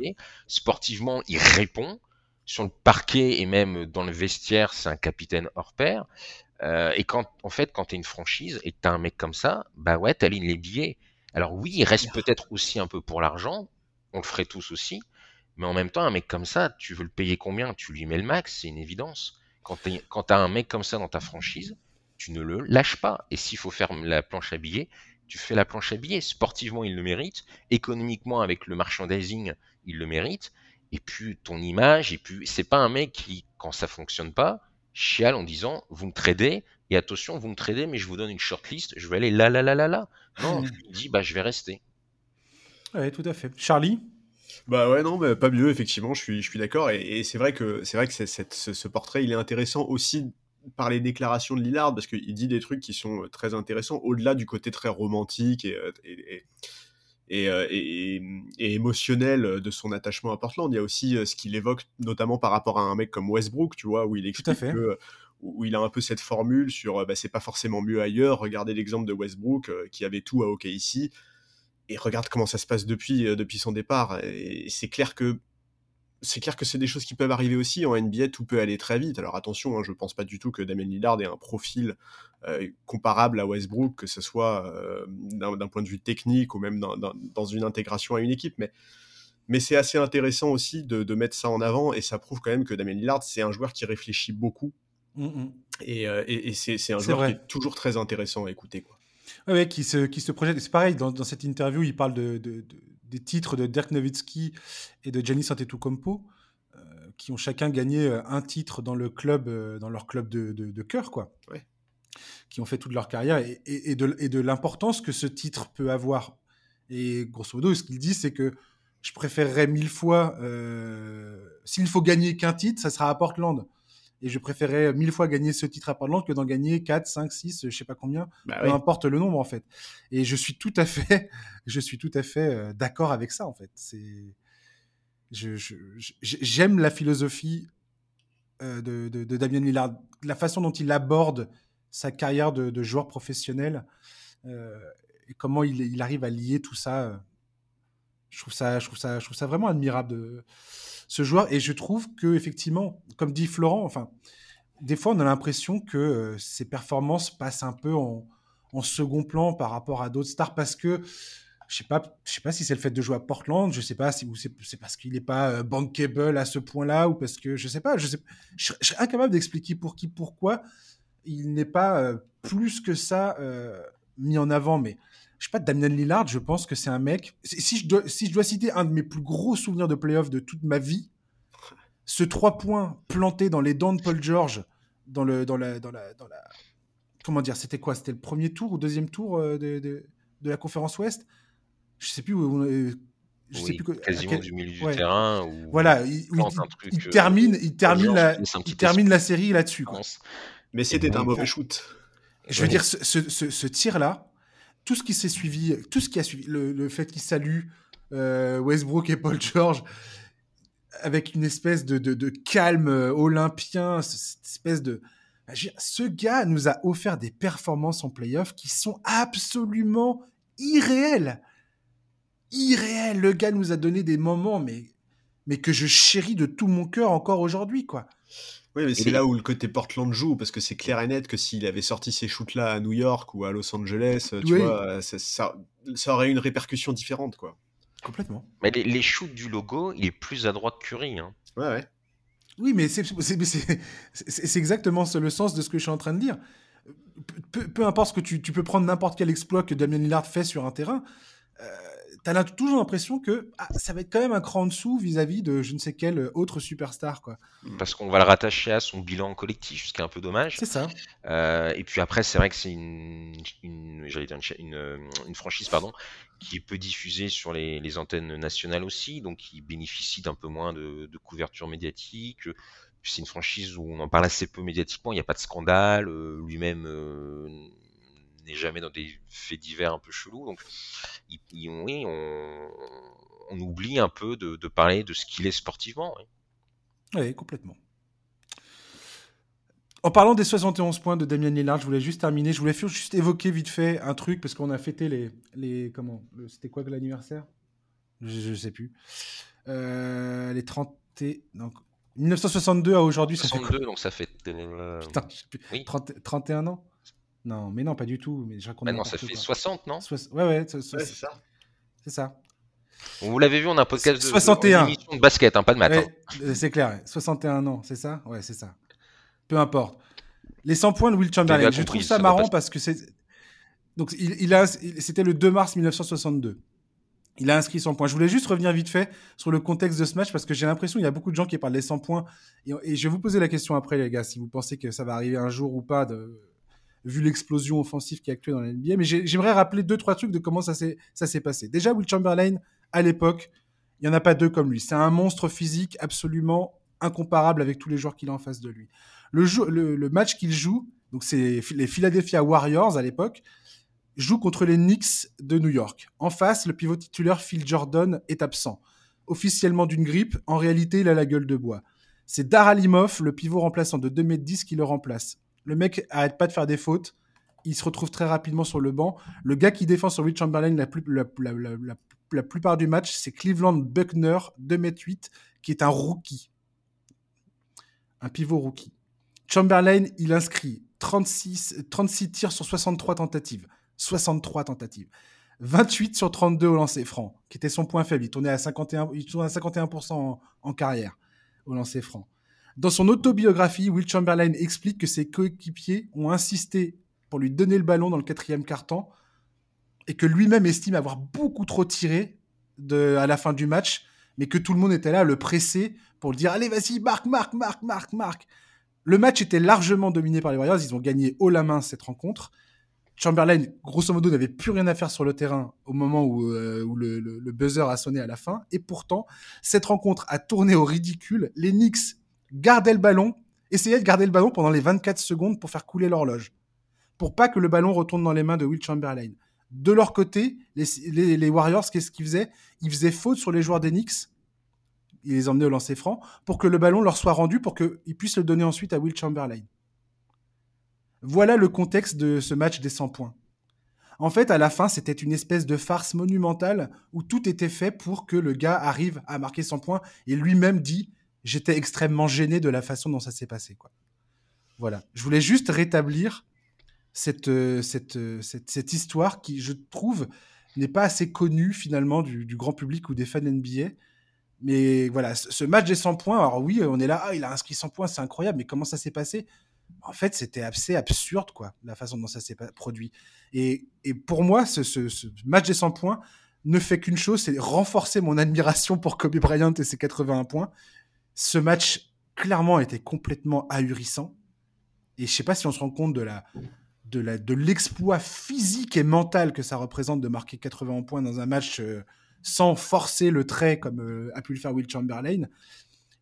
Sportivement, il répond. Sur le parquet et même dans le vestiaire, c'est un capitaine hors pair. Euh, et quand, en fait, quand tu es une franchise et tu as un mec comme ça, bah ouais, tu alignes les billets. Alors oui, il reste peut-être aussi un peu pour l'argent, on le ferait tous aussi, mais en même temps, un mec comme ça, tu veux le payer combien? Tu lui mets le max, c'est une évidence. Quand tu as un mec comme ça dans ta franchise, tu ne le lâches pas. Et s'il faut faire la planche à billets, tu fais la planche à billets. Sportivement, il le mérite. Économiquement, avec le merchandising, il le mérite. Et puis ton image, et puis c'est pas un mec qui, quand ça fonctionne pas, chiale en disant vous me tradez et attention vous me tradez mais je vous donne une shortlist. Je vais aller là là là là là non je lui dis bah je vais rester. Ouais tout à fait. Charlie? Bah ouais non mais pas mieux effectivement je suis je suis d'accord. Et, c'est vrai que c'est vrai que cette, ce, portrait il est intéressant aussi par les déclarations de Lillard parce qu'il dit des trucs qui sont très intéressants au-delà du côté très romantique et, et, euh, et, émotionnel de son attachement à Portland. Il y a aussi euh, ce qu'il évoque, notamment par rapport à un mec comme Westbrook, tu vois, où il explique que où il a un peu cette formule sur euh, bah, c'est pas forcément mieux ailleurs. Regardez l'exemple de Westbrook qui avait tout à OKC et regarde comment ça se passe depuis depuis son départ. Et c'est clair que c'est clair que c'est des choses qui peuvent arriver aussi en NBA, tout peut aller très vite. Alors attention, hein, je pense pas du tout que Damien Lillard ait un profil euh, comparable à Westbrook, que ce soit euh, d'un point de vue technique ou même dans, une intégration à une équipe, mais, mais c'est assez intéressant aussi de, mettre ça en avant et ça prouve quand même que Damien Lillard, c'est un joueur qui réfléchit beaucoup mmh, mmh. Euh, et, c'est un joueur qui est toujours très intéressant à écouter. Quoi. Ouais, qui, se, qui se projette. C'est pareil, dans, cette interview, il parle de des titres de Dirk Nowitzki et de Giannis Antetokounmpo, euh, qui ont chacun gagné euh, un titre dans le club, euh, dans leur club de, de, cœur, quoi. Qui ont fait toute leur carrière et, et, de, et de l'importance que ce titre peut avoir. Et grosso modo, ce qu'il dit, c'est que je préférerais mille fois, s'il faut gagner qu'un titre, ça sera à Portland et je préférais mille fois gagner ce titre à Portland que d'en gagner 4, 5, 6, je sais pas combien, bah peu importe le nombre en fait. Et je suis tout à fait, je suis tout à fait euh, d'accord avec ça en fait. C'est, j'aime la philosophie euh, de, de, Damien Lillard, la façon dont il aborde sa carrière de, joueur professionnel euh, et comment il, il, arrive à lier tout ça. Je trouve ça, je trouve ça, je trouve ça vraiment admirable de ce joueur. Et je trouve que effectivement, comme dit Florent, enfin, des fois on a l'impression que euh, ses performances passent un peu en, second plan par rapport à d'autres stars parce que je sais pas, je sais pas si c'est le fait de jouer à Portland, je sais pas si c'est parce qu'il n'est pas euh, bankable à ce point-là ou parce que je sais pas, je sais, serais incapable d'expliquer pour qui, pourquoi il n'est pas euh, plus que ça mis en avant, mais je sais pas, Damien Lillard, je pense que c'est un mec. Si je, dois, si je dois citer un de mes plus gros souvenirs de playoff de toute ma vie, ce trois points planté dans les dents de Paul George, dans, le, dans, la, dans, la, dans la. Comment dire C'était quoi? C'était le premier tour ou deuxième tour euh, de, de, de, la conférence Ouest? Je sais plus où. Je sais plus quasiment du milieu du terrain. voilà, il, il, termine, il termine, la, il termine la série là-dessus. Mais c'était un mauvais shoot. Je veux dire, ce, ce, ce tir-là, tout ce qui s'est suivi, tout ce qui a suivi, le, fait qu'il salue euh, Westbrook et Paul George avec une espèce de, calme euh, olympien, cette espèce de... Ce gars nous a offert des performances en playoff qui sont absolument irréelles. Irréelles. Le gars nous a donné des moments, mais, mais que je chéris de tout mon cœur encore aujourd'hui, quoi. Oui, mais c'est là où le côté Portland joue, parce que c'est clair et net que s'il avait sorti ces shoots-là à New York ou à Los Angeles, tu vois, ça, ça, aurait une répercussion différente, quoi. Complètement. Mais les, shoots du logo, il est plus à droite que Curry. Hein. Ouais, ouais. Oui, mais c'est exactement le sens de ce que je suis en train de dire. Peu, peu importe ce que tu, tu peux prendre n'importe quel exploit que Damien Lillard fait sur un terrain. Euh, t'as toujours l'impression que ah, ça va être quand même un cran en dessous vis-à-vis de je ne sais quelle autre superstar. Quoi. Parce qu'on va le rattacher à son bilan collectif, ce qui est un peu dommage. C'est ça. Euh, et puis après, c'est vrai que c'est une, une, une, une, franchise pardon, qui est peu diffusée sur les, les, antennes nationales aussi, donc qui bénéficie d'un peu moins de, de couverture médiatique. C'est une franchise où on en parle assez peu médiatiquement, il n'y a pas de scandale, euh, lui-même euh, n'est jamais dans des faits divers un peu chelous. Donc, oui, on, oublie un peu de, parler de ce qu'il est sportivement. Oui, complètement. En parlant des 71 points de Damien Lillard, je voulais juste terminer. Je voulais juste évoquer vite fait un truc parce qu'on a fêté les. les comment C'était quoi l'anniversaire? Je, ne sais plus. Euh, les 30. Donc, 1962 à aujourd'hui, ça fait donc ça fait. Euh, Putain, je sais plus. 31 ans? Non, mais non, pas du tout. Mais je bah non, ça fait 60, non? Ouais, ouais, c'est ça. C'est ça. Vous l'avez vu, on a un podcast de, 61. de basket, hein, pas de maths. Hein. Euh, c'est clair, 61 ans, c'est ça? Ouais, c'est ça. Peu importe. Les 100 points de Will Chamberlain, je trouve ça, marrant parce que c'est. Donc, il, il a, c'était le 2 mars 1962. Il a inscrit 100 points. Je voulais juste revenir vite fait sur le contexte de ce match parce que j'ai l'impression qu'il y a beaucoup de gens qui parlent des 100 points. Et, je vais vous poser la question après, les gars, si vous pensez que ça va arriver un jour ou pas, de, vu l'explosion offensive qui est actuelle dans la NBA. Mais j'aimerais rappeler deux, trois trucs de comment ça s'est passé. Déjà, Will Chamberlain, à l'époque, il n'y en a pas deux comme lui. C'est un monstre physique absolument incomparable avec tous les joueurs qu'il a en face de lui. Le, match qu'il joue, donc c'est les Philadelphia Warriors à l'époque, joue contre les Knicks de New York. En face, le pivot titulaire Phil Jordan est absent. Officiellement d'une grippe, en réalité, il a la gueule de bois. C'est Daralimov, le pivot remplaçant de 2m10, qui le remplace. Le mec arrête pas de faire des fautes. Il se retrouve très rapidement sur le banc. Le gars qui défend sur Rich Chamberlain la, plupart du match, c'est Cleveland Buckner, 2m8, qui est un rookie. Un pivot rookie. Chamberlain, il inscrit 36, 36 tirs sur 63 tentatives. 63 tentatives. 28 sur 32 au lancer franc, qui était son point faible. Il tournait à 51%, il tournait à 51 en, carrière au lancer franc. Dans son autobiographie, Will Chamberlain explique que ses coéquipiers ont insisté pour lui donner le ballon dans le quatrième quart-temps et que lui-même estime avoir beaucoup trop tiré à la fin du match, mais que tout le monde était là à le presser pour lui dire Allez, vas-y, marque, marque, marque, marque, marque. Le match était largement dominé par les Warriors. Ils ont gagné haut la main cette rencontre. Chamberlain, grosso modo, n'avait plus rien à faire sur le terrain au moment où, euh, le, buzzer a sonné à la fin. Et pourtant, cette rencontre a tourné au ridicule. Les Knicks gardaient le ballon, essayaient de garder le ballon pendant les 24 secondes pour faire couler l'horloge. Pour pas que le ballon retourne dans les mains de Will Chamberlain. De leur côté, les, Warriors, qu'est-ce qu'ils faisaient? Ils faisaient faute sur les joueurs des Knicks. Ils les emmenaient au lancer franc pour que le ballon leur soit rendu pour qu'ils puissent le donner ensuite à Will Chamberlain. Voilà le contexte de ce match des 100 points. En fait, à la fin, c'était une espèce de farce monumentale où tout était fait pour que le gars arrive à marquer 100 points et lui-même dit J'étais extrêmement gêné de la façon dont ça s'est passé. Quoi. Voilà. Je voulais juste rétablir cette, euh, euh, cette, cette, histoire qui, je trouve, n'est pas assez connue finalement du, grand public ou des fans NBA. Mais voilà, ce match des 100 points, alors oui, on est là, ah, il a inscrit 100 points, c'est incroyable, mais comment ça s'est passé? En fait, c'était assez absurde, quoi, la façon dont ça s'est produit. Et, pour moi, ce, match des 100 points ne fait qu'une chose, c'est renforcer mon admiration pour Kobe Bryant et ses 81 points. Ce match, clairement, était complètement ahurissant. Et je sais pas si on se rend compte de la de l'exploit physique et mental que ça représente de marquer 81 points dans un match euh, sans forcer le trait comme euh, a pu le faire Will Chamberlain.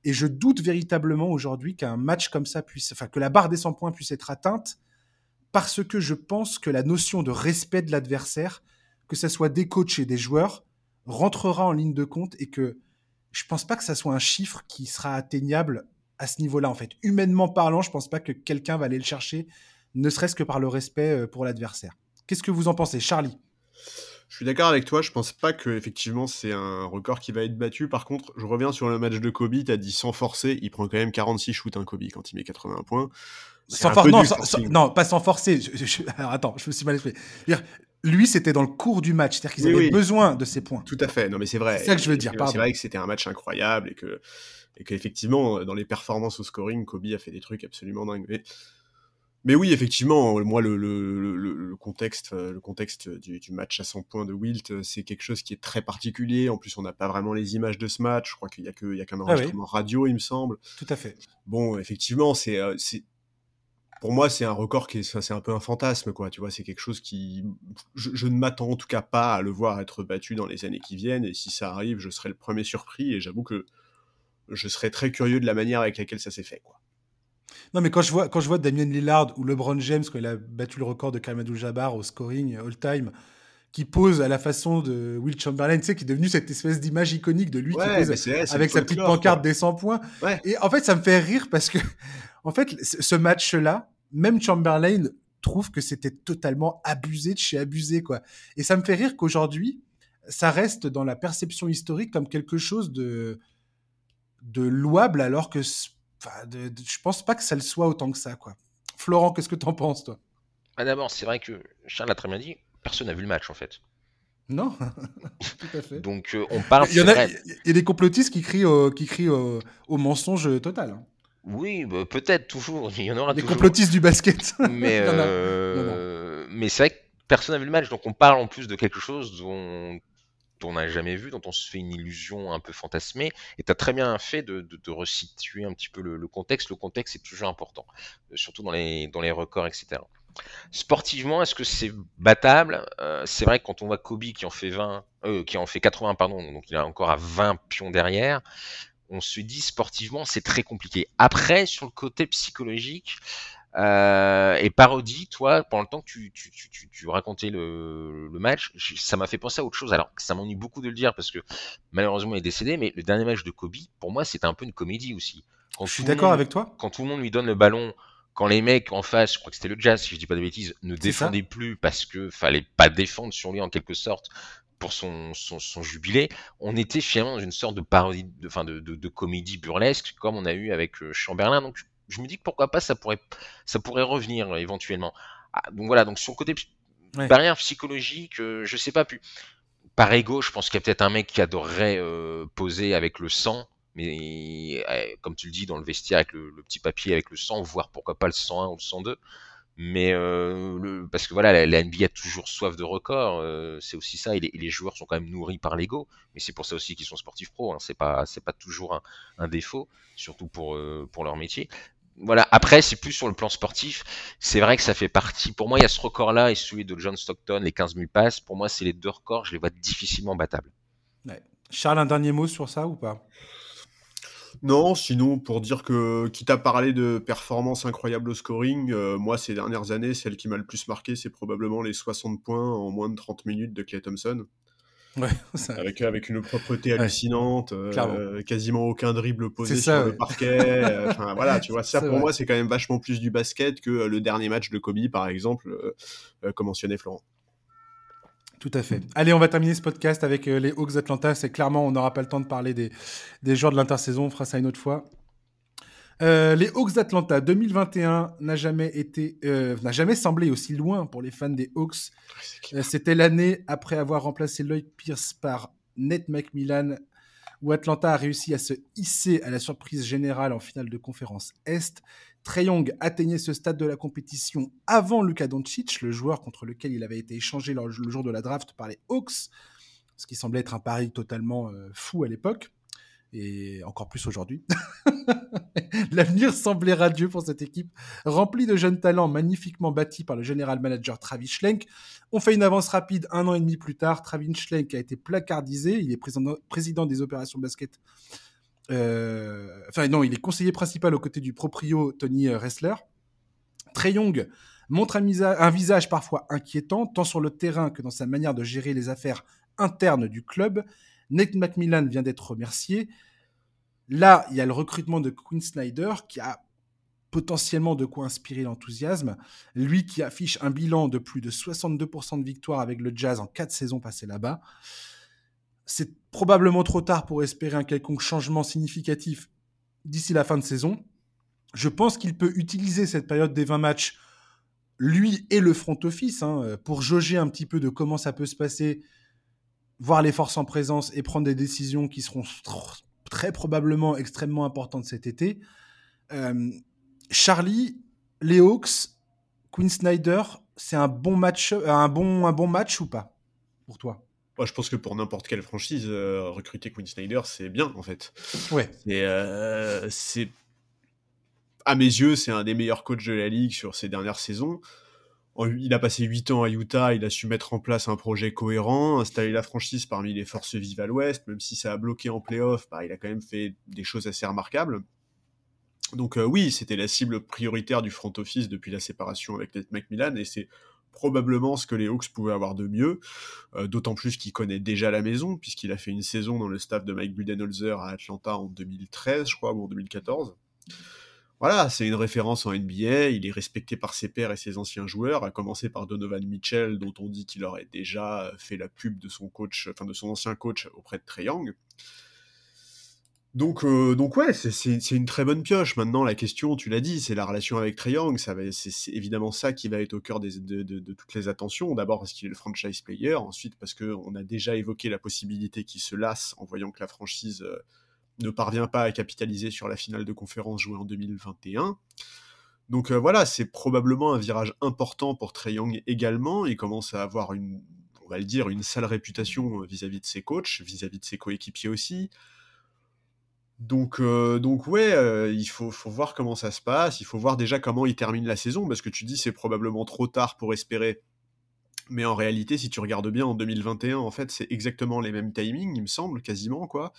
Et je doute véritablement aujourd'hui qu'un match comme ça puisse, enfin, que la barre des 100 points puisse être atteinte parce que je pense que la notion de respect de l'adversaire, que ce soit des coachs et des joueurs, rentrera en ligne de compte et que je pense pas que ça soit un chiffre qui sera atteignable à ce niveau-là, en fait. Humainement parlant, je pense pas que quelqu'un va aller le chercher, ne serait-ce que par le respect euh, pour l'adversaire. Qu'est-ce que vous en pensez, Charlie? Je suis d'accord avec toi, je pense pas que effectivement c'est un record qui va être battu. Par contre, je reviens sur le match de Kobe, t'as dit sans forcer, il prend quand même 46 shoots un Kobe quand il met 80 points. Sans non, pas sans forcer. attends, je me suis mal expliqué. Lui, c'était dans le cours du match, c'est-à-dire qu'ils avaient besoin de ces points. Tout à fait. Non, mais c'est vrai. C'est ça que je veux dire. C'est vrai que c'était un match incroyable et que et qu'effectivement dans les performances au scoring, Kobe a fait des trucs absolument dingues. Mais mais oui, effectivement, moi, le, le, le, contexte, euh, le contexte du, du, match à 100 points de Wilt, euh, c'est quelque chose qui est très particulier. En plus, on n'a pas vraiment les images de ce match. Je crois qu'il n'y a qu'un qu ah enregistrement radio, il me semble. Tout à fait. Bon, effectivement, c'est euh, pour moi, c'est un record qui est, c'est un peu un fantasme, quoi. Tu vois, c'est quelque chose qui, je, ne m'attends en tout cas pas à le voir être battu dans les années qui viennent. Et si ça arrive, je serai le premier surpris. Et j'avoue que je serais très curieux de la manière avec laquelle ça s'est fait, quoi. Non, mais quand je vois, Damien Lillard ou LeBron James, quand il a battu le record de Karim Abdul-Jabbar au scoring all-time, qui pose à la façon de Will Chamberlain, tu sais, qui est devenu cette espèce d'image iconique de lui qui pose avec sa petite pancarte des 100 points. Et en fait, ça me fait rire parce que, en fait, ce match-là, même Chamberlain trouve que c'était totalement abusé de chez abusé, quoi. Et ça me fait rire qu'aujourd'hui, ça reste dans la perception historique comme quelque chose de, de louable, alors que je pense pas que ça le soit autant que ça, quoi. Florent, qu'est-ce que t'en penses, toi? Ah, D'abord, c'est vrai que Charles a très bien dit, personne n'a vu le match, en fait. Non, tout à fait. Donc, euh, on parle. Il y, a, il y a des complotistes qui crient, au, qui crient au, mensonge total. Hein. Oui, bah, peut-être toujours. Il y en aura des complotistes du basket. Mais, euh, mais c'est vrai que personne n'a vu le match, donc on parle en plus de quelque chose dont on n'a jamais vu, dont on se fait une illusion un peu fantasmée. Et tu as très bien fait de, de, resituer un petit peu le, contexte. Le contexte est toujours important, euh, surtout dans les, dans les records, etc. Sportivement, est-ce que c'est battable? Euh, C'est vrai que quand on voit Kobe qui en fait 20, euh, qui en fait 80, pardon, donc il est encore à 20 pions derrière, on se dit sportivement c'est très compliqué. Après, sur le côté psychologique, euh, et parodie, toi, pendant le temps que tu, tu, tu, tu racontais le, le match, ça m'a fait penser à autre chose. Alors, ça m'ennuie beaucoup de le dire parce que malheureusement il est décédé, mais le dernier match de Kobe, pour moi, c'était un peu une comédie aussi. Quand je suis d'accord avec toi. Quand tout le monde lui donne le ballon, quand les mecs en face, je crois que c'était le Jazz, si je dis pas de bêtises, ne défendaient plus parce que fallait pas défendre sur lui en quelque sorte pour son, son, son, jubilé, on était finalement dans une sorte de parodie, de, enfin de, de, de, comédie burlesque comme on a eu avec euh, Chamberlain. Donc je me dis que pourquoi pas ça pourrait, ça pourrait revenir éventuellement. Ah, donc voilà, donc sur le côté barrière psychologique, euh, je sais pas plus. Par ego, je pense qu'il y a peut-être un mec qui adorerait euh, poser avec le sang, mais comme tu le dis dans le vestiaire avec le, petit papier avec le sang, voire pourquoi pas le 101 ou le 102. Mais euh, parce que voilà, la, NBA a toujours soif de records, euh, c'est aussi ça. Et les, joueurs sont quand même nourris par l'ego, mais c'est pour ça aussi qu'ils sont sportifs pro. Hein. C'est pas, pas toujours un, défaut, surtout pour euh, pour leur métier. Voilà. Après, c'est plus sur le plan sportif. C'est vrai que ça fait partie. Pour moi, il y a ce record-là et celui de John Stockton, les 15 000 passes. Pour moi, c'est les deux records. Je les vois difficilement battables. Charles, un dernier mot sur ça ou pas? Non, sinon, pour dire que, quitte à parler de performance incroyable au scoring, euh, moi, ces dernières années, celle qui m'a le plus marqué, c'est probablement les 60 points en moins de 30 minutes de Clay Thompson. Ouais, avec, avec une propreté hallucinante, euh, quasiment aucun dribble posé sur le parquet. Euh, voilà, tu vois, ça pour moi c'est quand même vachement plus du basket que le dernier match de Kobe par exemple, comme mentionné Florent. Tout à fait. Allez, on va terminer ce podcast avec euh, les Hawks d'Atlanta. C'est clairement, on n'aura pas le temps de parler des, des joueurs de l'intersaison. On fera ça une autre fois. Euh, les Hawks d'Atlanta 2021 n'a jamais été, euh, n'a jamais semblé aussi loin pour les fans des Hawks. C'était l'année après avoir remplacé Lloyd Pierce par Nate McMillan, où Atlanta a réussi à se hisser à la surprise générale en finale de conférence Est. Trey Young atteignait ce stade de la compétition avant Luka Doncic, le joueur contre lequel il avait été échangé le jour de la draft par les Hawks, ce qui semblait être un pari totalement euh, fou à l'époque, et encore plus aujourd'hui. L'avenir semblait radieux pour cette équipe, remplie de jeunes talents magnifiquement bâtis par le général manager Travis Schlenk. On fait une avance rapide un an et demi plus tard. Travis Schlenk a été placardisé, il est président, des opérations basket enfin, non, il est conseiller principal aux côtés du proprio Tony euh, Ressler. Trey Young montre un, visage parfois inquiétant, tant sur le terrain que dans sa manière de gérer les affaires internes du club. Nate McMillan vient d'être remercié. Là, il y a le recrutement de Quinn Snyder qui a potentiellement de quoi inspirer l'enthousiasme. Lui qui affiche un bilan de plus de 62% de victoires avec le Jazz en 4 saisons passées là-bas c'est probablement trop tard pour espérer un quelconque changement significatif d'ici la fin de saison. Je pense qu'il peut utiliser cette période des 20 matchs, lui et le front office, hein, pour jauger un petit peu de comment ça peut se passer, voir les forces en présence et prendre des décisions qui seront très probablement extrêmement importantes cet été. Euh, Charlie, les Hawks, Quinn Snyder, c'est un bon match, un bon, un bon match ou pas pour toi? Je pense que pour n'importe quelle franchise, euh, recruter Quinn Snyder, c'est bien, en fait. Ouais. Euh, c'est. à mes yeux, c'est un des meilleurs coachs de la ligue sur ces dernières saisons. Il a passé 8 ans à Utah, il a su mettre en place un projet cohérent, installer la franchise parmi les forces vives à l'ouest, même si ça a bloqué en playoff, bah, il a quand même fait des choses assez remarquables. Donc oui, c'était la cible prioritaire du front office depuis la séparation avec Nate McMillan, et c'est probablement ce que les Hawks pouvaient avoir de mieux, d'autant plus qu'il connaît déjà la maison, puisqu'il a fait une saison dans le staff de Mike Budenholzer à Atlanta en 2013, je crois, ou en 2014 voilà, c'est une référence en NBA, il est respecté par ses pairs et ses anciens joueurs, à commencer par Donovan Mitchell, dont on dit qu'il aurait déjà fait la pub de son coach, enfin de son ancien coach auprès de Trey Young. Donc, euh, donc ouais, c'est une très bonne pioche. Maintenant, la question, tu l'as dit, c'est la relation avec Young. C'est évidemment ça qui va être au cœur de, toutes les attentions. D'abord parce qu'il est le franchise player, ensuite parce qu'on a déjà évoqué la possibilité qu'il se lasse en voyant que la franchise euh, ne parvient pas à capitaliser sur la finale de conférence jouée en 2021. Donc euh, voilà, c'est probablement un virage important pour Young également. Il commence à avoir une, on va le dire, une sale réputation vis-à-vis de ses coachs, vis-à-vis de ses coéquipiers aussi. Donc, euh, donc ouais, euh, il faut, faut, voir comment ça se passe. Il faut voir déjà comment il termine la saison, parce que tu dis c'est probablement trop tard pour espérer. Mais en réalité, si tu regardes bien en 2021, en fait, c'est exactement les mêmes timings, il me semble, quasiment, quoi.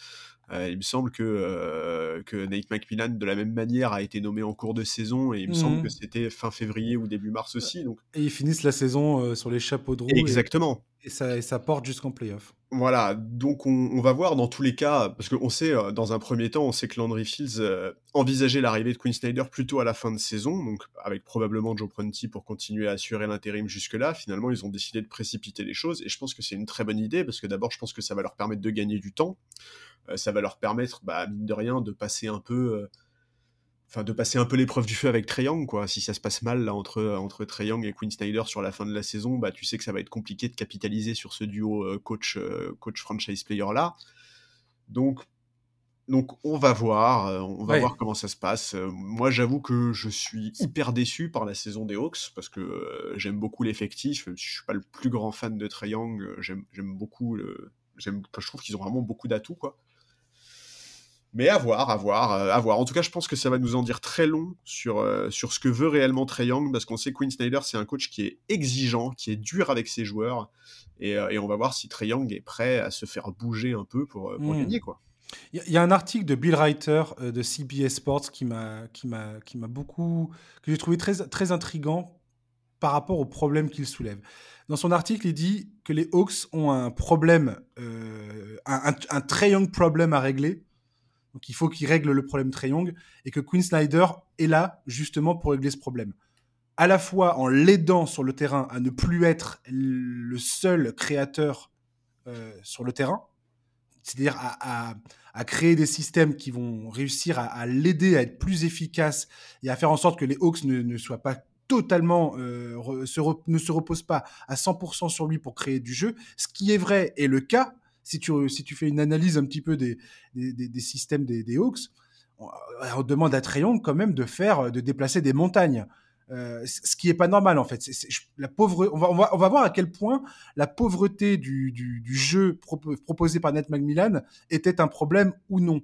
Euh, il me semble que, que Nate McMillan, de la même manière, a été nommé en cours de saison et il me semble mmh. que c'était fin février ou début mars aussi. Donc... Et ils finissent la saison sur les chapeaux de roue. Exactement. Et, et ça, porte jusqu'en playoff. Voilà, donc on, va voir dans tous les cas, parce qu'on sait, dans un premier temps, on sait que Landry Fields envisageait l'arrivée de Quinn Snyder plutôt à la fin de saison, donc avec probablement Joe Prunty pour continuer à assurer l'intérim jusque-là. Finalement, ils ont décidé de précipiter les choses et je pense que c'est une très bonne idée parce que d'abord, je pense que ça va leur permettre de gagner du temps. Euh, ça va leur permettre, bah, mine de rien, de passer un peu euh, enfin de passer un peu l'épreuve du feu avec Young, quoi. Si ça se passe mal là entre entre Young et Quinn Snyder sur la fin de la saison, bah tu sais que ça va être compliqué de capitaliser sur ce duo euh, coach coach franchise player là. Donc donc on va voir, on va voir comment ça se passe. moi j'avoue que je suis hyper déçu par la saison des Hawks parce que j'aime beaucoup l'effectif. Je suis pas le plus grand fan de Young, j'aime beaucoup le, je trouve qu'ils ont vraiment beaucoup d'atouts quoi. Mais à voir, à voir, euh, à voir. En tout cas, je pense que ça va nous en dire très long sur, euh, sur ce que veut réellement Trey Young, parce qu'on sait que Quinn Snyder, c'est un coach qui est exigeant, qui est dur avec ses joueurs, et, euh, et on va voir si Trey Young est prêt à se faire bouger un peu pour, pour hmm. gagner, quoi. Il y, a un article de Bill Reiter de CBS Sports qui m'a qui m'a qui m'a beaucoup que j'ai trouvé très très intrigant par rapport au problème qu'il soulève. Dans son article, il dit que les Hawks ont un problème, un, un, Young problème à régler donc il faut qu'il règle le problème Young et que Quinn Snyder est là justement pour régler ce problème. À la fois en l'aidant sur le terrain à ne plus être le seul créateur euh, sur le terrain, c'est-à-dire à, créer des systèmes qui vont réussir à, l'aider à être plus efficace et à faire en sorte que les Hawks ne, soient pas totalement, euh, ne se reposent pas à 100% sur lui pour créer du jeu, ce qui est vrai est le cas si tu, si tu fais une analyse un petit peu des, des, systèmes des, Hawks, on, demande à Trayon quand même de faire, de déplacer des montagnes. Euh, ce qui est pas normal en fait. la pauvre, on va, on, va, on va voir à quel point la pauvreté du, du, jeu proposé par Ned McMillan était un problème ou non.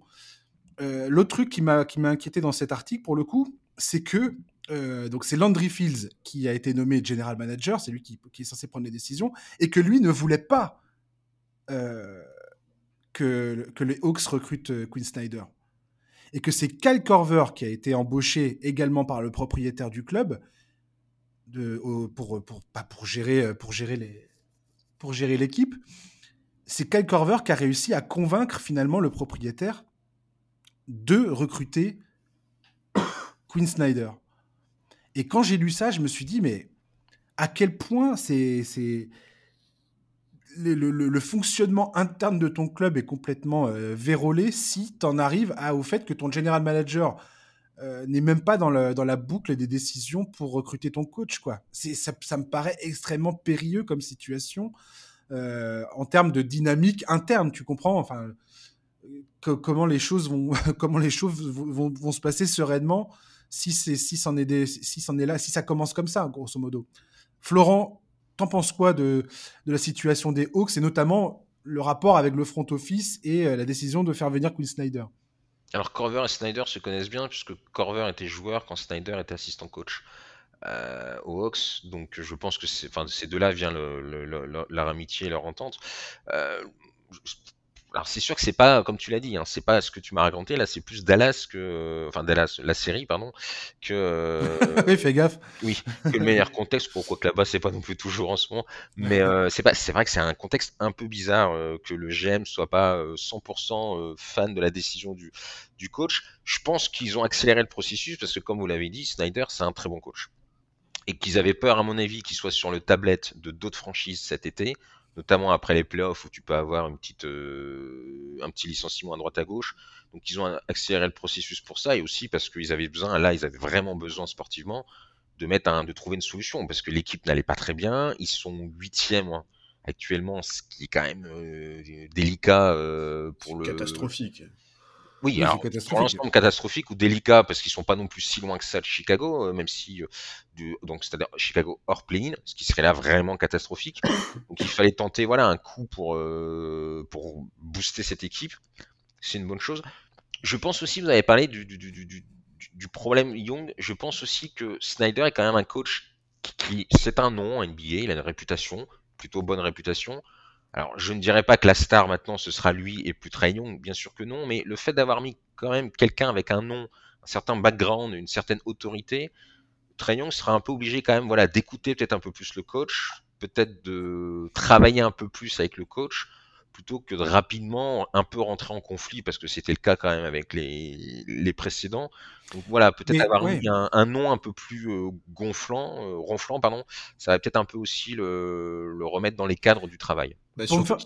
Euh, l'autre truc qui m'a qui m'a inquiété dans cet article pour le coup, c'est que euh, c'est Landry Fields qui a été nommé general manager, c'est lui qui, qui, est censé prendre les décisions et que lui ne voulait pas euh, que, que les Hawks recrutent euh, Quinn Snyder. Et que c'est Kyle Corver qui a été embauché également par le propriétaire du club pour, pas pour gérer, euh, pour gérer l'équipe. C'est Kyle Corver qui a réussi à convaincre finalement le propriétaire de recruter Quinn Snyder. Et quand j'ai lu ça, je me suis dit, mais à quel point c'est le, fonctionnement interne de ton club est complètement euh, vérolé si tu en arrives au fait que ton general manager euh, n'est même pas dans, la boucle des décisions pour recruter ton coach. Quoi. Ça, me paraît extrêmement périlleux comme situation euh, en termes de dynamique interne, tu comprends? Enfin, comment les choses, vont, comment les choses vont, se passer sereinement si, c'en si est là, si ça commence comme ça, grosso modo. Florent, T'en penses quoi de, de la situation des Hawks et notamment le rapport avec le front office et euh, la décision de faire venir Quinn Snyder? Alors Corver et Snyder se connaissent bien puisque Corver était joueur quand Snyder était assistant coach euh, aux Hawks. Donc je pense que enfin, ces deux-là vient le, leur amitié et leur entente. Euh, alors c'est sûr que c'est pas, comme tu l'as dit, hein, c'est pas ce que tu m'as raconté. Là, c'est plus Dallas que, enfin Dallas, la série, pardon, que. oui, fais gaffe. Oui, que le meilleur contexte. Pourquoi que là-bas, c'est pas non plus toujours en ce moment. Mais euh, c'est pas, c'est vrai que c'est un contexte un peu bizarre euh, que le GM soit pas 100% euh, fan de la décision du du coach. Je pense qu'ils ont accéléré le processus parce que, comme vous l'avez dit, Snyder, c'est un très bon coach et qu'ils avaient peur, à mon avis, qu'il soit sur le tablette de d'autres franchises cet été notamment après les playoffs où tu peux avoir une petite, euh, un petit licenciement à droite à gauche. Donc ils ont accéléré le processus pour ça et aussi parce qu'ils avaient besoin, là ils avaient vraiment besoin sportivement de mettre un, de trouver une solution parce que l'équipe n'allait pas très bien. Ils sont huitièmes hein, actuellement, ce qui est quand même euh, délicat euh, pour le. Catastrophique. Oui, alors, pour l'instant catastrophique ou délicat parce qu'ils sont pas non plus si loin que ça de Chicago, euh, même si euh, du, donc c'est-à-dire Chicago hors play ce qui serait là vraiment catastrophique. donc il fallait tenter voilà un coup pour euh, pour booster cette équipe. C'est une bonne chose. Je pense aussi, vous avez parlé du, du, du, du problème Young. Je pense aussi que Snyder est quand même un coach qui, qui c'est un nom NBA, il a une réputation, plutôt bonne réputation. Alors, je ne dirais pas que la star maintenant ce sera lui et plus Trae Young, bien sûr que non, mais le fait d'avoir mis quand même quelqu'un avec un nom, un certain background, une certaine autorité, Trae Young sera un peu obligé quand même, voilà, d'écouter peut-être un peu plus le coach, peut-être de travailler un peu plus avec le coach, plutôt que de rapidement un peu rentrer en conflit, parce que c'était le cas quand même avec les, les précédents. Donc voilà, peut-être avoir mis un, nom un peu plus euh, gonflant, euh, ronflant, pardon, ça va peut-être un peu aussi le, le, remettre dans les cadres du travail. Bah, pour, me faire,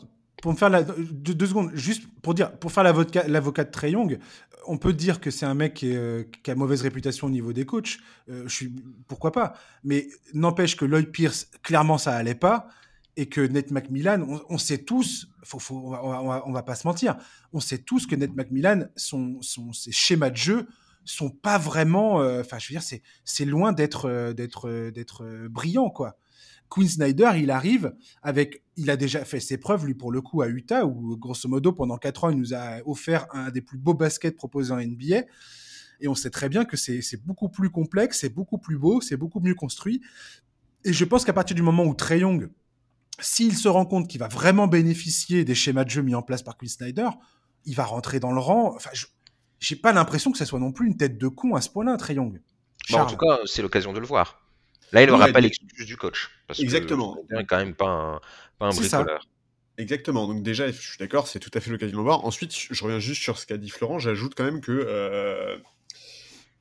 pour, me faire, la, deux, secondes, juste pour dire, pour faire l'avocat, l'avocat de Trey Young, on peut dire que c'est un mec qui, euh, qui, a mauvaise réputation au niveau des coachs. je suis, pourquoi pas? Mais n'empêche que Lloyd Pierce, clairement, ça allait pas et que Nate McMillan, on, sait tous, faut, faut, on, va, va, pas se mentir, on sait tous que Nate McMillan, son, son, ses schémas de jeu sont pas vraiment, euh, enfin, je veux dire, c'est, c'est loin d'être, euh, d'être, euh, d'être brillant, quoi. Quinn Snyder, il arrive avec, il a déjà fait ses preuves, lui, pour le coup, à Utah, où, grosso modo, pendant quatre ans, il nous a offert un des plus beaux baskets proposés en NBA. Et on sait très bien que c'est, c'est beaucoup plus complexe, c'est beaucoup plus beau, c'est beaucoup mieux construit. Et je pense qu'à partir du moment où Trey Young, s'il se rend compte qu'il va vraiment bénéficier des schémas de jeu mis en place par Quinn Snyder, il va rentrer dans le rang. Enfin, j'ai pas l'impression que ce soit non plus une tête de con à ce point-là, Trey Young. en tout cas, c'est l'occasion de le voir. Là, il aura pas l'excuse du coach. Exactement. Il quand même pas un, pas un bricoleur. Exactement. Donc déjà, je suis d'accord, c'est tout à fait l'occasion de le voir. Ensuite, je reviens juste sur ce qu'a dit Florent. J'ajoute quand même que euh,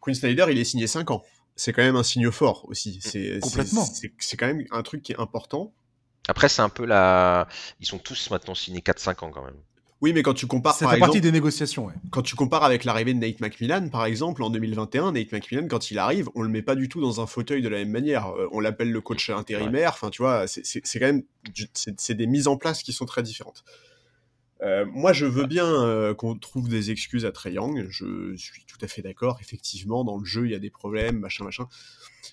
Quinn Snyder, il est signé 5 ans. C'est quand même un signe fort aussi. C'est, Complètement. C'est quand même un truc qui est important. Après, c'est un peu la. Ils sont tous maintenant signés 4-5 ans quand même. Oui, mais quand tu compares. Ça fait partie des négociations, ouais. Quand tu compares avec l'arrivée de Nate McMillan, par exemple, en 2021, Nate McMillan, quand il arrive, on le met pas du tout dans un fauteuil de la même manière. Euh, on l'appelle le coach intérimaire. Enfin, tu vois, c'est quand même. C'est des mises en place qui sont très différentes. Euh, moi, je veux bien euh, qu'on trouve des excuses à Trey Young. Je suis tout à fait d'accord. Effectivement, dans le jeu, il y a des problèmes, machin, machin.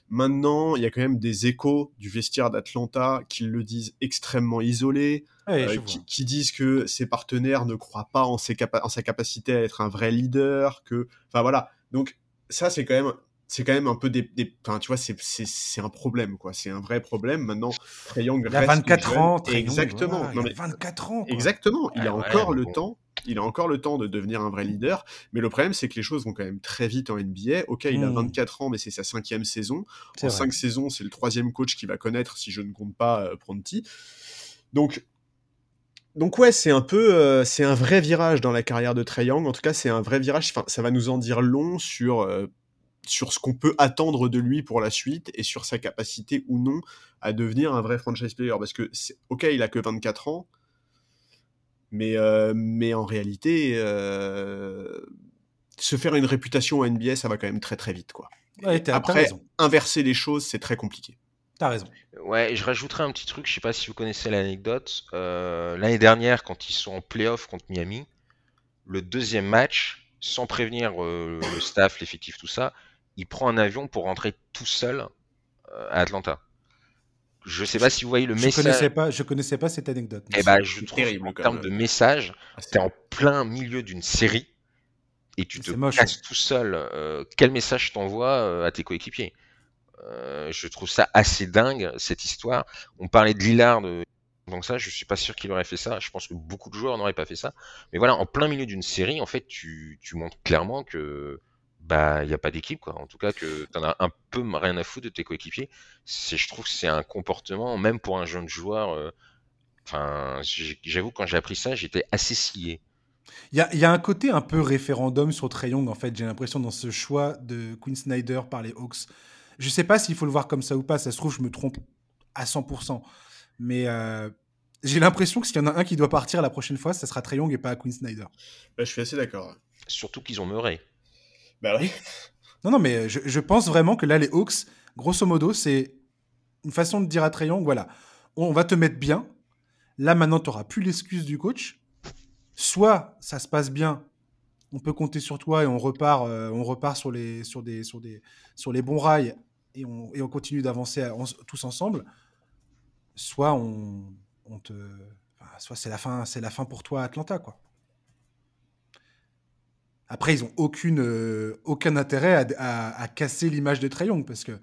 Maintenant, il y a quand même des échos du vestiaire d'Atlanta qui le disent extrêmement isolé, euh, qui, disent que ses partenaires ne croient pas en, ses en sa capacité à être un vrai leader. Que, enfin voilà. Donc ça, c'est quand même c'est quand même un peu des, enfin tu vois c'est c'est un problème quoi. C'est un vrai problème. Maintenant Trey Young il a 24 ans exactement. Il a 24 ans exactement. Il a encore le temps. Il a encore le temps de devenir un vrai leader. Mais le problème c'est que les choses vont quand même très vite en NBA ok il a 24 hmm. ans mais c'est sa cinquième saison. En cinq saisons c'est le troisième coach qu'il va connaître si je ne compte pas euh, Pronti donc donc ouais, c'est un peu, euh, c'est un vrai virage dans la carrière de Trey Young. En tout cas, c'est un vrai virage. Enfin, ça va nous en dire long sur euh, sur ce qu'on peut attendre de lui pour la suite et sur sa capacité ou non à devenir un vrai franchise player. Parce que, ok, il a que 24 ans, mais, euh, mais en réalité, euh, se faire une réputation en NBA, ça va quand même très très vite. Quoi. Après, inverser les choses, c'est très compliqué. T'as raison. Ouais, je rajouterai un petit truc, je sais pas si vous connaissez l'anecdote. Euh, l'année dernière, quand ils sont en playoff contre Miami, le deuxième match, sans prévenir le staff, l'effectif, tout ça, il prend un avion pour rentrer tout seul euh, à Atlanta. Je sais pas si vous voyez le message. Je connaissais pas, je connaissais pas cette anecdote. Eh ben, je trouve en termes de message, ah, tu es en plein milieu d'une série et tu te casses tout seul. Euh, quel message t'envoies euh, à tes coéquipiers? Je trouve ça assez dingue cette histoire. On parlait de Lillard Donc ça, je suis pas sûr qu'il aurait fait ça. Je pense que beaucoup de joueurs n'auraient pas fait ça. Mais voilà, en plein milieu d'une série, en fait, tu, tu montres clairement que bah il y a pas d'équipe quoi. En tout cas que tu en as un peu rien à foutre de tes coéquipiers. C'est, je trouve que c'est un comportement, même pour un jeune joueur. Euh, enfin, j'avoue quand j'ai appris ça, j'étais assez scié. Il y a, y a, un côté un peu référendum sur Young, en fait. J'ai l'impression dans ce choix de Quinn Snyder par les Hawks. Je sais pas s'il faut le voir comme ça ou pas. Ça se trouve, je me trompe à 100%. Mais euh, j'ai l'impression que s'il y en a un qui doit partir la prochaine fois, ça sera Trey Young et pas Quinn Snyder. Bah, je suis assez d'accord. Surtout qu'ils ont meuré. Bah oui. Non, non, mais je, je, pense vraiment que là, les Hawks, grosso modo, c'est une façon de dire à Trey Young, voilà, on va te mettre bien. Là, maintenant, tu n'auras plus l'excuse du coach. Soit ça se passe bien, on peut compter sur toi et on repart, euh, on repart sur, les, des, bons rails et on, et on continue d'avancer tous ensemble. Soit on, on te, soit c'est la fin, c'est la fin pour toi, Atlanta, quoi. Après, ils ont aucune, euh, aucun intérêt à, casser l'image de Trae parce que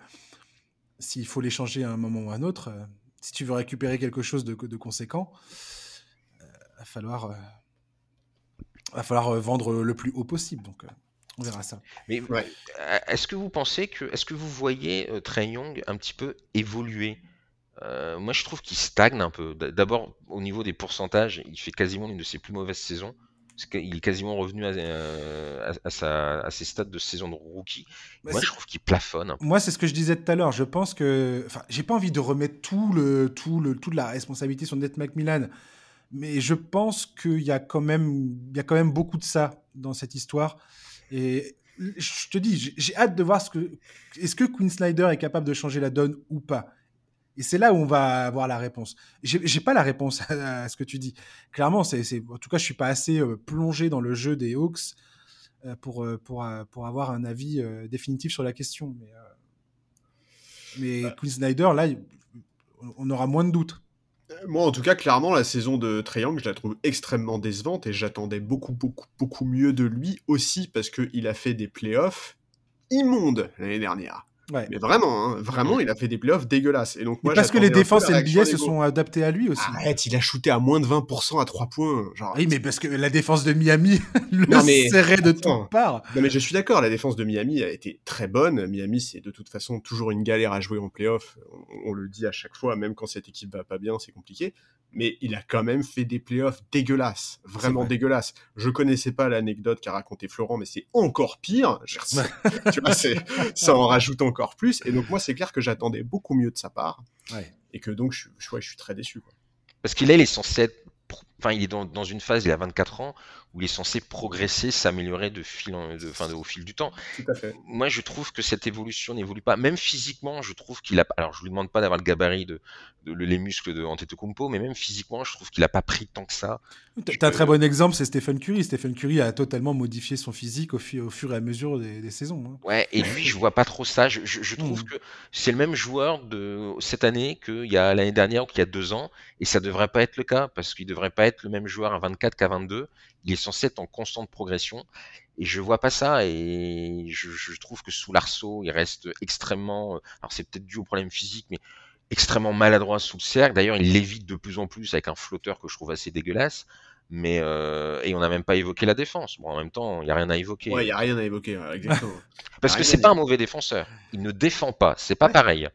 s'il faut l'échanger à un moment ou à un autre, euh, si tu veux récupérer quelque chose de, de conséquent, il va falloir va falloir euh, vendre le plus haut possible. Donc, euh, on verra ça. Mais est-ce que vous pensez que, est-ce que vous voyez euh, Trey Young un petit peu évoluer? Moi, je trouve qu'il stagne un peu. D'abord, au niveau des pourcentages, il fait quasiment une de ses plus mauvaises saisons. Il est quasiment revenu à, à, ses stades de saison de rookie. Bah, moi, je trouve qu'il plafonne. Moi, c'est ce que je disais tout à l'heure. Je pense que, enfin, j'ai pas envie de remettre tout le, tout le, toute la responsabilité sur Ned McMillan mais je pense qu'il y a quand même, il y a quand même beaucoup de ça dans cette histoire. Et je te dis, j'ai hâte de voir ce que, est-ce que Queen Snyder est capable de changer la donne ou pas? Et c'est là où on va avoir la réponse. J'ai pas la réponse à, ce que tu dis. Clairement, c'est, en tout cas, je suis pas assez euh, plongé dans le jeu des Hawks euh, pour, euh, pour, pour avoir un avis définitif sur la question. Mais, mais bah Queen Snyder, là, on aura moins de doutes. Moi, en tout cas, clairement, la saison de Triangle, je la trouve extrêmement décevante et j'attendais beaucoup, beaucoup, beaucoup mieux de lui aussi parce qu'il a fait des playoffs immondes l'année dernière. Mais vraiment, hein, vraiment, il a fait des playoffs dégueulasses. Et donc, moi, parce que les défenses NBA se sont adaptées à lui aussi. Arrête, il a shooté à moins de 20% à 3 points. Genre, oui, mais parce que la défense de Miami le non, mais... serrait de toutes parts. Non, mais je suis d'accord, la défense de Miami a été très bonne. Miami, c'est de toute façon toujours une galère à jouer en playoff. On, on, le dit à chaque fois, même quand cette équipe va pas bien, c'est compliqué mais il a quand même fait des playoffs dégueulasses, vraiment dégueulasses. Je connaissais pas l'anecdote qu'a raconté Florent, mais c'est encore pire. tu vois, ça en rajoute encore plus. Et donc moi, c'est clair que j'attendais beaucoup mieux de sa part, et que donc je, je, je suis très déçu. Quoi. Parce qu'il est, il est censé être enfin, il est dans, dans, une phase, il a 24 ans, où il est censé progresser, s'améliorer de fil en, de, enfin, de, au fil du temps. Tout à fait. Moi, je trouve que cette évolution n'évolue pas. Même physiquement, je trouve qu'il a. Alors, je lui demande pas d'avoir le gabarit de, de, les muscles de Antetokounmpo, mais même physiquement, je trouve qu'il a pas pris tant que ça. T'as un très bon exemple, c'est Stephen Curry. Stephen Curry a totalement modifié son physique au, au fur et à mesure des, des saisons. Hein. Ouais, et lui, je vois pas trop ça. Je, je, je trouve mmh. que c'est le même joueur de cette année qu'il y a l'année dernière ou qu'il y a deux ans, et ça devrait pas être le cas parce qu'il devrait pas être le même joueur à 24 qu'à 22. Il est censé être en constante progression. Et je vois pas ça. Et je, trouve que sous l'arceau, il reste extrêmement. Euh, alors c'est peut-être dû au problème physique, mais extrêmement maladroit sous le cercle. D'ailleurs, il l'évite de plus en plus avec un flotteur que je trouve assez dégueulasse. Mais euh, et on n'a même pas évoqué la défense. Bon, en même temps, il y a rien à évoquer. Ouais, il y a rien à évoquer, exactement. Parce que c'est pas un mauvais défenseur. Il ne défend pas. C'est pas pareil.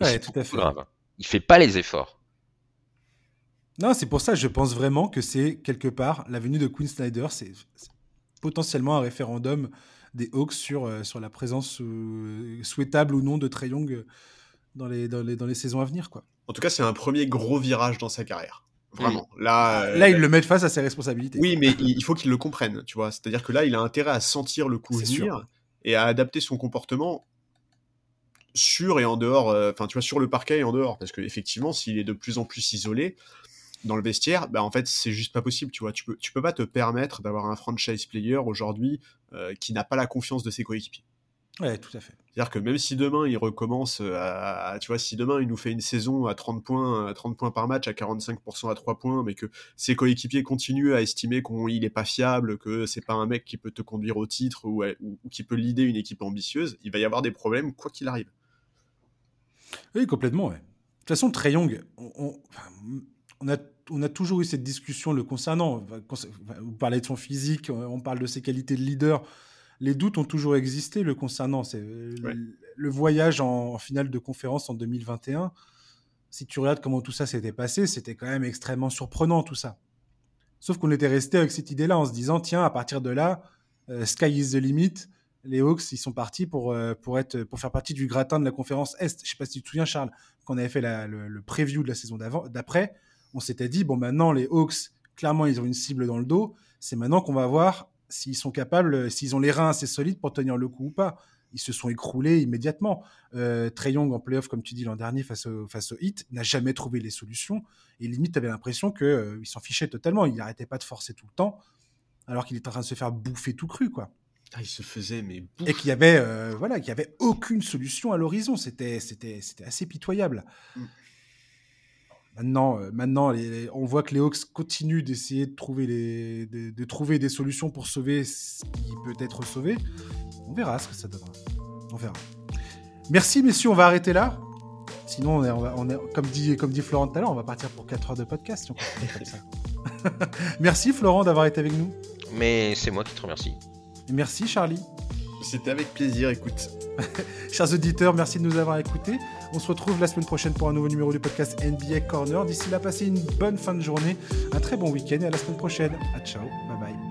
Ouais, tout à fait. Grave. Il fait pas les efforts. Non, c'est pour ça, je pense vraiment que c'est quelque part la venue de Queen Snyder, c'est potentiellement un référendum des Hawks sur, euh, sur la présence euh, souhaitable ou non de Trey Young euh, dans les, dans, les, dans les saisons à venir. Quoi. En tout cas, c'est un premier gros virage dans sa carrière. Vraiment. Là, là, il le met face à ses responsabilités. Oui, mais il faut qu'il le comprenne, tu vois. C'est-à-dire que là, il a intérêt à sentir le coup venir et à adapter son comportement sur et en dehors, enfin, tu vois, sur le parquet et en dehors. Parce qu'effectivement, s'il est de plus en plus isolé, dans le vestiaire, bah en fait c'est juste pas possible, tu vois. Tu peux, tu peux pas te permettre d'avoir un franchise player aujourd'hui euh, qui n'a pas la confiance de ses coéquipiers. Ouais, tout à fait. C'est-à-dire que même si demain il recommence à, tu vois, si demain il nous fait une saison à 30 points, à 30 points par match, à 45% à 3 points, mais que ses coéquipiers continuent à estimer qu'il n'est pas fiable, que c'est pas un mec qui peut te conduire au titre ou, ou, qui peut leader une équipe ambitieuse, il va y avoir des problèmes quoi qu'il arrive. Oui, complètement, ouais. De toute façon, Trey Young, on, on a, on a toujours eu cette discussion le concernant. Vous parlez de son physique, on parle de ses qualités de leader. Les doutes ont toujours existé le concernant. C'est le, voyage en, finale de conférence en 2021. Si tu regardes comment tout ça s'était passé, c'était quand même extrêmement surprenant tout ça. Sauf qu'on était resté avec cette idée-là en se disant tiens, à partir de là, euh, sky is the limit les Hawks, ils sont partis pour, euh, pour, être, pour faire partie du gratin de la conférence Est. Je sais pas si tu te souviens, Charles, quand on avait fait le, preview de la saison d'après, on s'était dit, bon, maintenant, les Hawks, clairement, ils ont une cible dans le dos. C'est maintenant qu'on va voir s'ils sont capables, s'ils ont les reins assez solides pour tenir le coup ou pas. Ils se sont écroulés immédiatement. Euh, Trey Young en playoff, comme tu dis l'an dernier, face au, face au Heat, n'a jamais trouvé les solutions. Et limite, tu avais l'impression qu'il euh, s'en fichait totalement. Il n'arrêtait pas de forcer tout le temps, alors qu'il était en train de se faire bouffer tout cru, quoi. Ah, il se faisait, mais Et qu'il y avait, euh, voilà, qu'il y avait aucune solution à l'horizon. C'était, c'était, c'était assez pitoyable. Mm. Maintenant, euh, maintenant on voit que les Hawks continuent d'essayer de trouver, les, de, trouver des solutions pour sauver ce qui peut être sauvé. On verra ce que ça donnera. On verra. Merci, messieurs, on va arrêter là. Sinon, on est, on est, comme, dit, comme dit Florent tout à l'heure, on va partir pour 4 heures de podcast. Si on comme ça. Merci, Florent, d'avoir été avec nous. Mais c'est moi qui te remercie. Merci Charlie. C'était avec plaisir, écoute. Chers auditeurs, merci de nous avoir écoutés. On se retrouve la semaine prochaine pour un nouveau numéro du podcast NBA Corner. D'ici là, passez une bonne fin de journée, un très bon week-end et à la semaine prochaine. À ciao, bye bye.